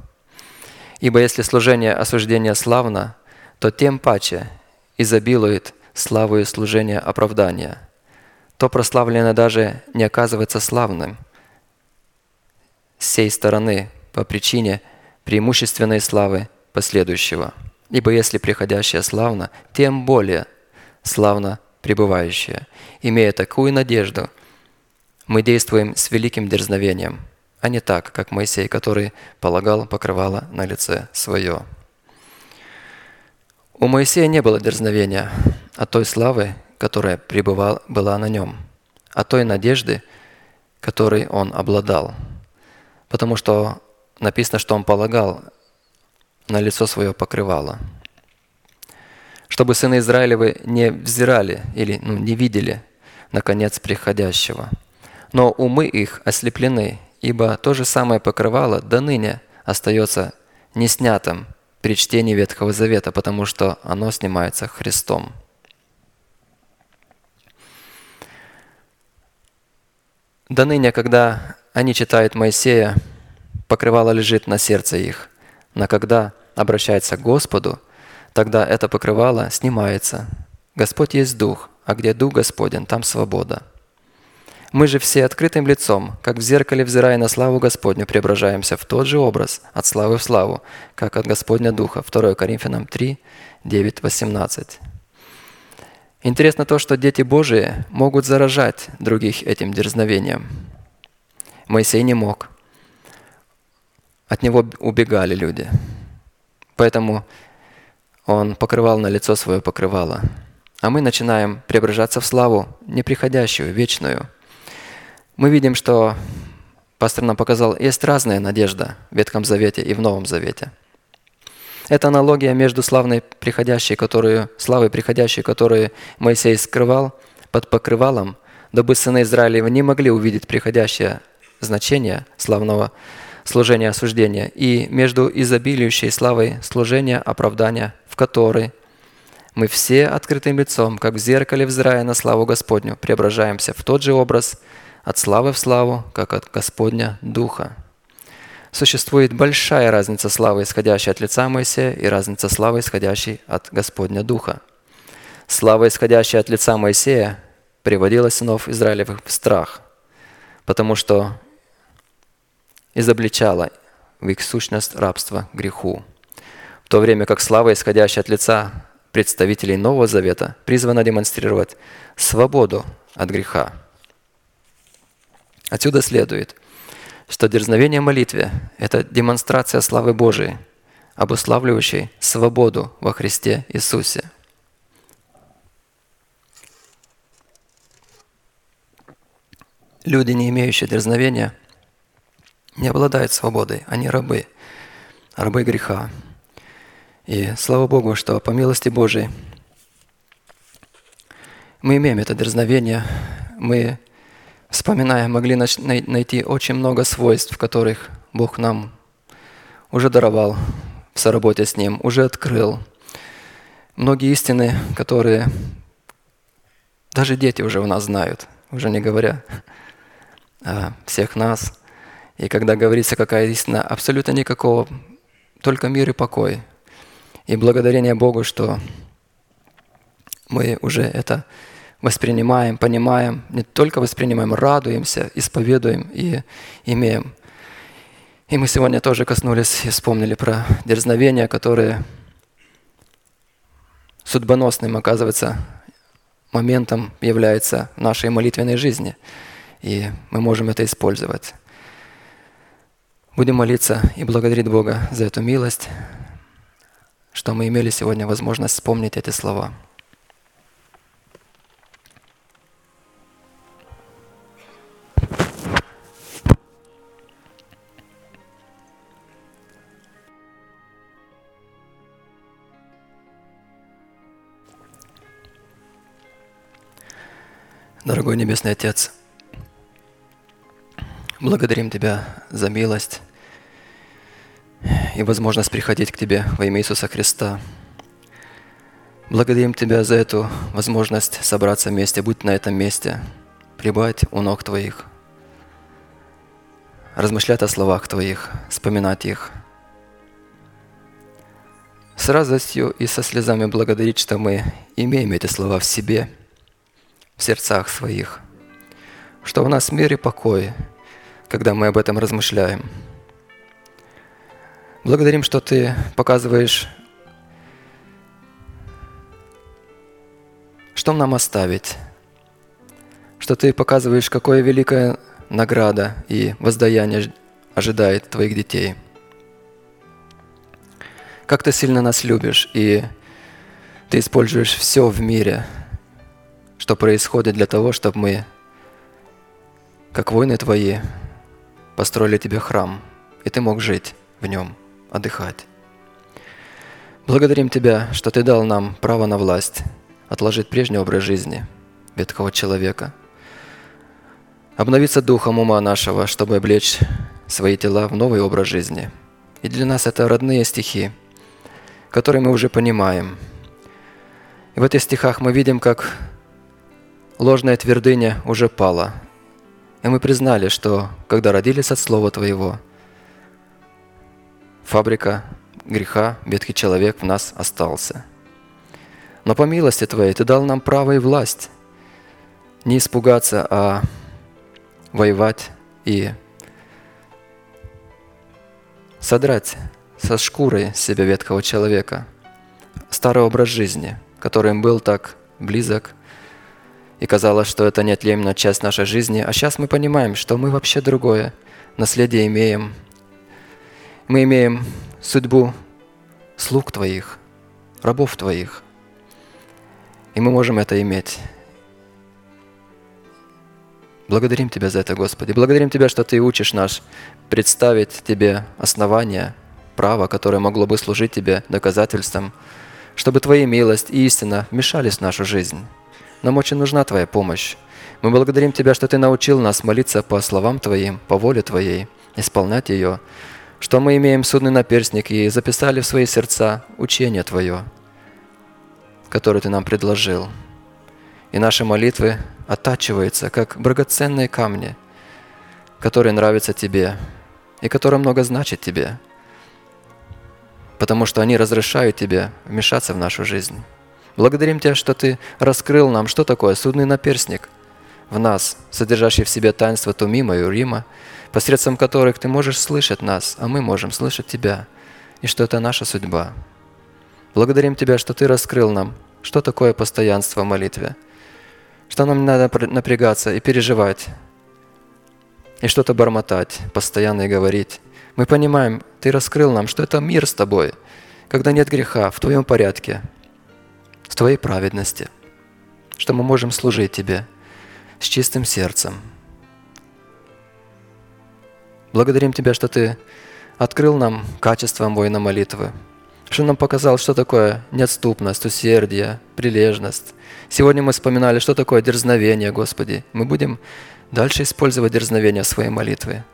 Ибо если служение осуждения славно, то тем паче изобилует славою служения оправдания. То прославленное даже не оказывается славным с сей стороны по причине преимущественной славы последующего. Ибо если приходящее славно, тем более славно пребывающее. Имея такую надежду, мы действуем с великим дерзновением, а не так, как Моисей, который полагал покрывало на лице свое. У Моисея не было дерзновения от той славы, которая пребывала, была на нем, от той надежды, которой он обладал. Потому что написано, что он полагал на лицо свое покрывало. Чтобы сыны Израилевы не взирали или ну, не видели наконец приходящего. Но умы их ослеплены, ибо то же самое покрывало до ныне остается неснятым при чтении Ветхого Завета, потому что оно снимается Христом. До ныне, когда они читают Моисея, покрывало лежит на сердце их, но когда обращается к Господу, тогда это покрывало снимается. Господь есть Дух, а где Дух Господен, там свобода. Мы же все открытым лицом, как в зеркале взирая на славу Господню, преображаемся в тот же образ, от славы в славу, как от Господня Духа. 2 Коринфянам 3, 9, 18. Интересно то, что дети Божии могут заражать других этим дерзновением. Моисей не мог. От него убегали люди. Поэтому он покрывал на лицо свое покрывало. А мы начинаем преображаться в славу, неприходящую, вечную – мы видим, что пастор нам показал, есть разная надежда в Ветхом Завете и в Новом Завете. Это аналогия между славной приходящей, которую, славой приходящей, которую Моисей скрывал под покрывалом, дабы сыны Израилева не могли увидеть приходящее значение славного служения осуждения, и между изобилиющей славой служения оправдания, в которой мы все открытым лицом, как в зеркале взирая на славу Господню, преображаемся в тот же образ – от славы в славу, как от Господня Духа. Существует большая разница славы, исходящей от лица Моисея, и разница славы, исходящей от Господня Духа. Слава, исходящая от лица Моисея, приводила сынов Израилевых в страх, потому что изобличала в их сущность рабства греху. В то время как слава, исходящая от лица представителей Нового Завета, призвана демонстрировать свободу от греха. Отсюда следует, что дерзновение молитве – это демонстрация славы Божией, обуславливающей свободу во Христе Иисусе. Люди, не имеющие дерзновения, не обладают свободой, они рабы, рабы греха. И слава Богу, что по милости Божией мы имеем это дерзновение, мы вспоминая, могли найти очень много свойств, которых Бог нам уже даровал в соработе с Ним, уже открыл. Многие истины, которые даже дети уже у нас знают, уже не говоря о всех нас. И когда говорится какая истина, абсолютно никакого, только мир и покой. И благодарение Богу, что мы уже это воспринимаем, понимаем, не только воспринимаем, радуемся, исповедуем и имеем. И мы сегодня тоже коснулись и вспомнили про дерзновения, которые судьбоносным, оказывается, моментом является в нашей молитвенной жизни. И мы можем это использовать. Будем молиться и благодарить Бога за эту милость, что мы имели сегодня возможность вспомнить эти слова. Дорогой Небесный Отец, благодарим Тебя за милость и возможность приходить к Тебе во имя Иисуса Христа. Благодарим Тебя за эту возможность собраться вместе, быть на этом месте, пребывать у ног Твоих, размышлять о словах Твоих, вспоминать их. С радостью и со слезами благодарить, что мы имеем эти слова в себе – в сердцах своих, что у нас мир и покой, когда мы об этом размышляем. Благодарим, что Ты показываешь, что нам оставить, что Ты показываешь, какое великая награда и воздаяние ожидает Твоих детей. Как Ты сильно нас любишь, и Ты используешь все в мире – что происходит для того, чтобы мы, как воины твои, построили тебе храм, и ты мог жить в нем, отдыхать. Благодарим Тебя, что Ты дал нам право на власть, отложить прежний образ жизни ветхого человека, обновиться духом ума нашего, чтобы облечь свои тела в новый образ жизни. И для нас это родные стихи, которые мы уже понимаем. И в этих стихах мы видим, как ложная твердыня уже пала. И мы признали, что когда родились от Слова Твоего, фабрика греха, ветхий человек в нас остался. Но по милости Твоей Ты дал нам право и власть не испугаться, а воевать и содрать со шкурой себя ветхого человека, старый образ жизни, который был так близок, и казалось, что это неотъемлемая часть нашей жизни, а сейчас мы понимаем, что мы вообще другое наследие имеем. Мы имеем судьбу слуг Твоих, рабов Твоих, и мы можем это иметь. Благодарим Тебя за это, Господи. Благодарим Тебя, что Ты учишь нас представить Тебе основание, право, которое могло бы служить Тебе доказательством, чтобы Твоя милость и истина вмешались в нашу жизнь. Нам очень нужна Твоя помощь. Мы благодарим Тебя, что Ты научил нас молиться по словам Твоим, по воле Твоей, исполнять ее, что мы имеем судный наперстник и записали в свои сердца учение Твое, которое Ты нам предложил. И наши молитвы оттачиваются, как драгоценные камни, которые нравятся Тебе и которые много значат Тебе, потому что они разрешают Тебе вмешаться в нашу жизнь. Благодарим Тебя, что Ты раскрыл нам, что такое судный наперстник в нас, содержащий в себе таинство Тумима и Урима, посредством которых Ты можешь слышать нас, а мы можем слышать Тебя, и что это наша судьба. Благодарим Тебя, что Ты раскрыл нам, что такое постоянство в молитве – что нам не надо напрягаться и переживать, и что-то бормотать, постоянно и говорить. Мы понимаем, Ты раскрыл нам, что это мир с Тобой, когда нет греха, в Твоем порядке, в Твоей праведности, что мы можем служить Тебе с чистым сердцем. Благодарим Тебя, что Ты открыл нам качество воина молитвы, что нам показал, что такое неотступность, усердие, прилежность. Сегодня мы вспоминали, что такое дерзновение, Господи. Мы будем дальше использовать дерзновение в своей молитве,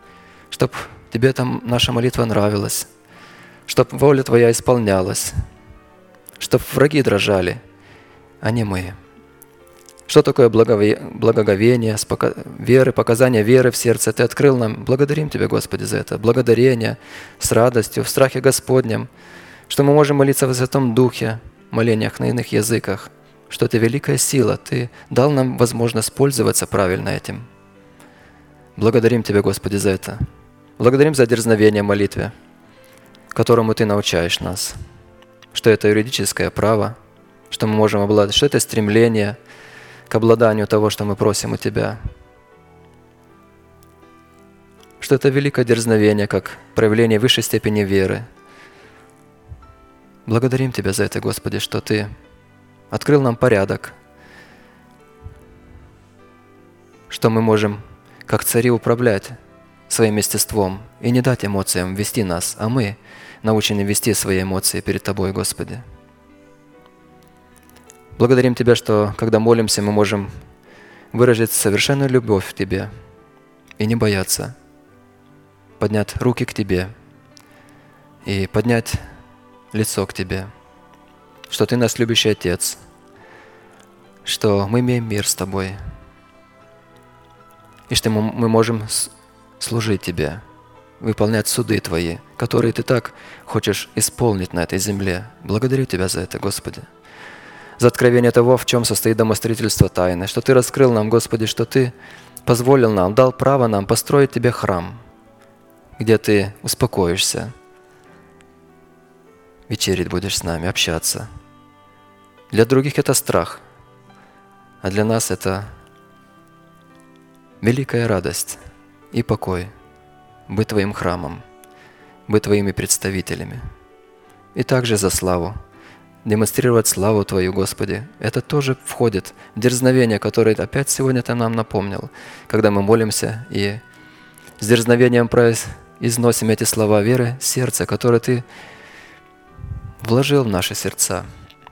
чтобы Тебе там наша молитва нравилась, чтобы воля Твоя исполнялась, чтобы враги дрожали, а не мы. Что такое благоговение, веры, показание веры в сердце? Ты открыл нам. Благодарим Тебя, Господи, за это. Благодарение с радостью, в страхе Господнем – что мы можем молиться в Святом Духе, молениях на иных языках, что это великая сила. Ты дал нам возможность пользоваться правильно этим. Благодарим Тебя, Господи, за это. Благодарим за дерзновение молитве, которому Ты научаешь нас, что это юридическое право, что мы можем обладать, что это стремление к обладанию того, что мы просим у Тебя, что это великое дерзновение, как проявление высшей степени веры – Благодарим Тебя за это, Господи, что Ты открыл нам порядок, что мы можем, как цари, управлять своим естеством и не дать эмоциям вести нас, а мы научены вести свои эмоции перед Тобой, Господи. Благодарим Тебя, что когда молимся, мы можем выразить совершенную любовь к Тебе и не бояться поднять руки к Тебе и поднять лицо к Тебе, что Ты нас любящий Отец, что мы имеем мир с Тобой, и что мы можем служить Тебе, выполнять суды Твои, которые Ты так хочешь исполнить на этой земле. Благодарю Тебя за это, Господи. За откровение того, в чем состоит домостроительство тайны, что Ты раскрыл нам, Господи, что Ты позволил нам, дал право нам построить Тебе храм, где Ты успокоишься, вечерить будешь с нами, общаться. Для других это страх, а для нас это великая радость и покой быть Твоим храмом, быть Твоими представителями. И также за славу, демонстрировать славу Твою, Господи. Это тоже входит в дерзновение, которое опять сегодня Ты нам напомнил, когда мы молимся и с дерзновением произносим эти слова веры, сердца, которые Ты вложил в наши сердца.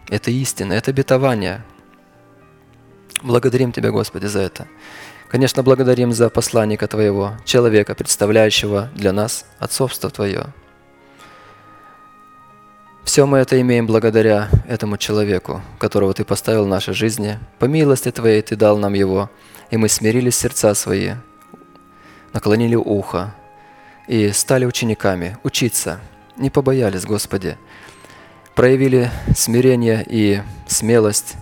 Это истина, это обетование. Благодарим Тебя, Господи, за это. Конечно, благодарим за посланника Твоего, человека, представляющего для нас отцовство Твое. Все мы это имеем благодаря этому человеку, которого Ты поставил в нашей жизни. По милости Твоей Ты дал нам его, и мы смирили сердца свои, наклонили ухо и стали учениками, учиться. Не побоялись, Господи. Проявили смирение и смелость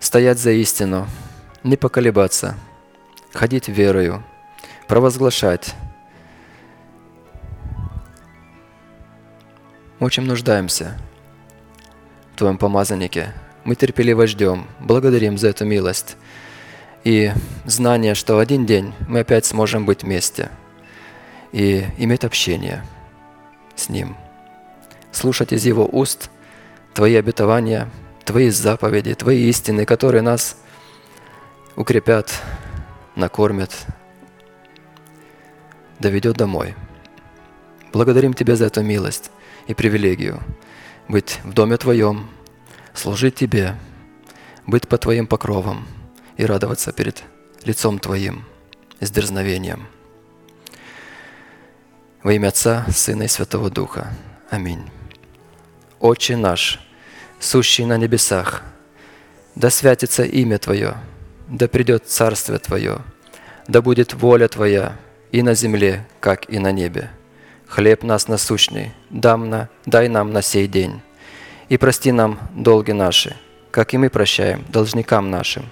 стоять за истину, не поколебаться, ходить верою, провозглашать. Очень нуждаемся в Твоем помазаннике. Мы терпеливо ждем, благодарим за эту милость и знание, что один день мы опять сможем быть вместе и иметь общение с Ним, слушать из Его уст Твои обетования, Твои заповеди, Твои истины, которые нас укрепят, накормят, доведет домой. Благодарим Тебя за эту милость и привилегию быть в доме Твоем, служить Тебе, быть под Твоим покровом и радоваться перед лицом Твоим с дерзновением. Во имя Отца, Сына и Святого Духа. Аминь. Отче наш, сущий на небесах, да святится имя Твое, да придет Царствие Твое, да будет воля Твоя и на земле, как и на небе. Хлеб нас насущный, дам на, дай нам на сей день, и прости нам долги наши, как и мы прощаем должникам нашим.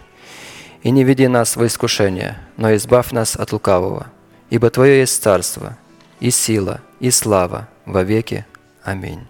И не веди нас во искушение, но избавь нас от лукавого, ибо Твое есть царство, и сила, и слава во веки. Аминь.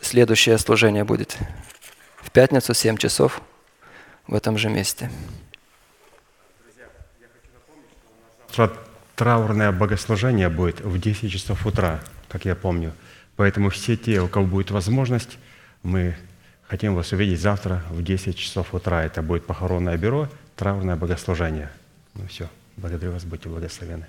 Следующее служение будет в пятницу, 7 часов, в этом же месте. Траурное богослужение будет в 10 часов утра, как я помню. Поэтому все те, у кого будет возможность, мы хотим вас увидеть завтра в 10 часов утра. Это будет похоронное бюро, траурное богослужение. Ну все, благодарю вас, будьте благословены.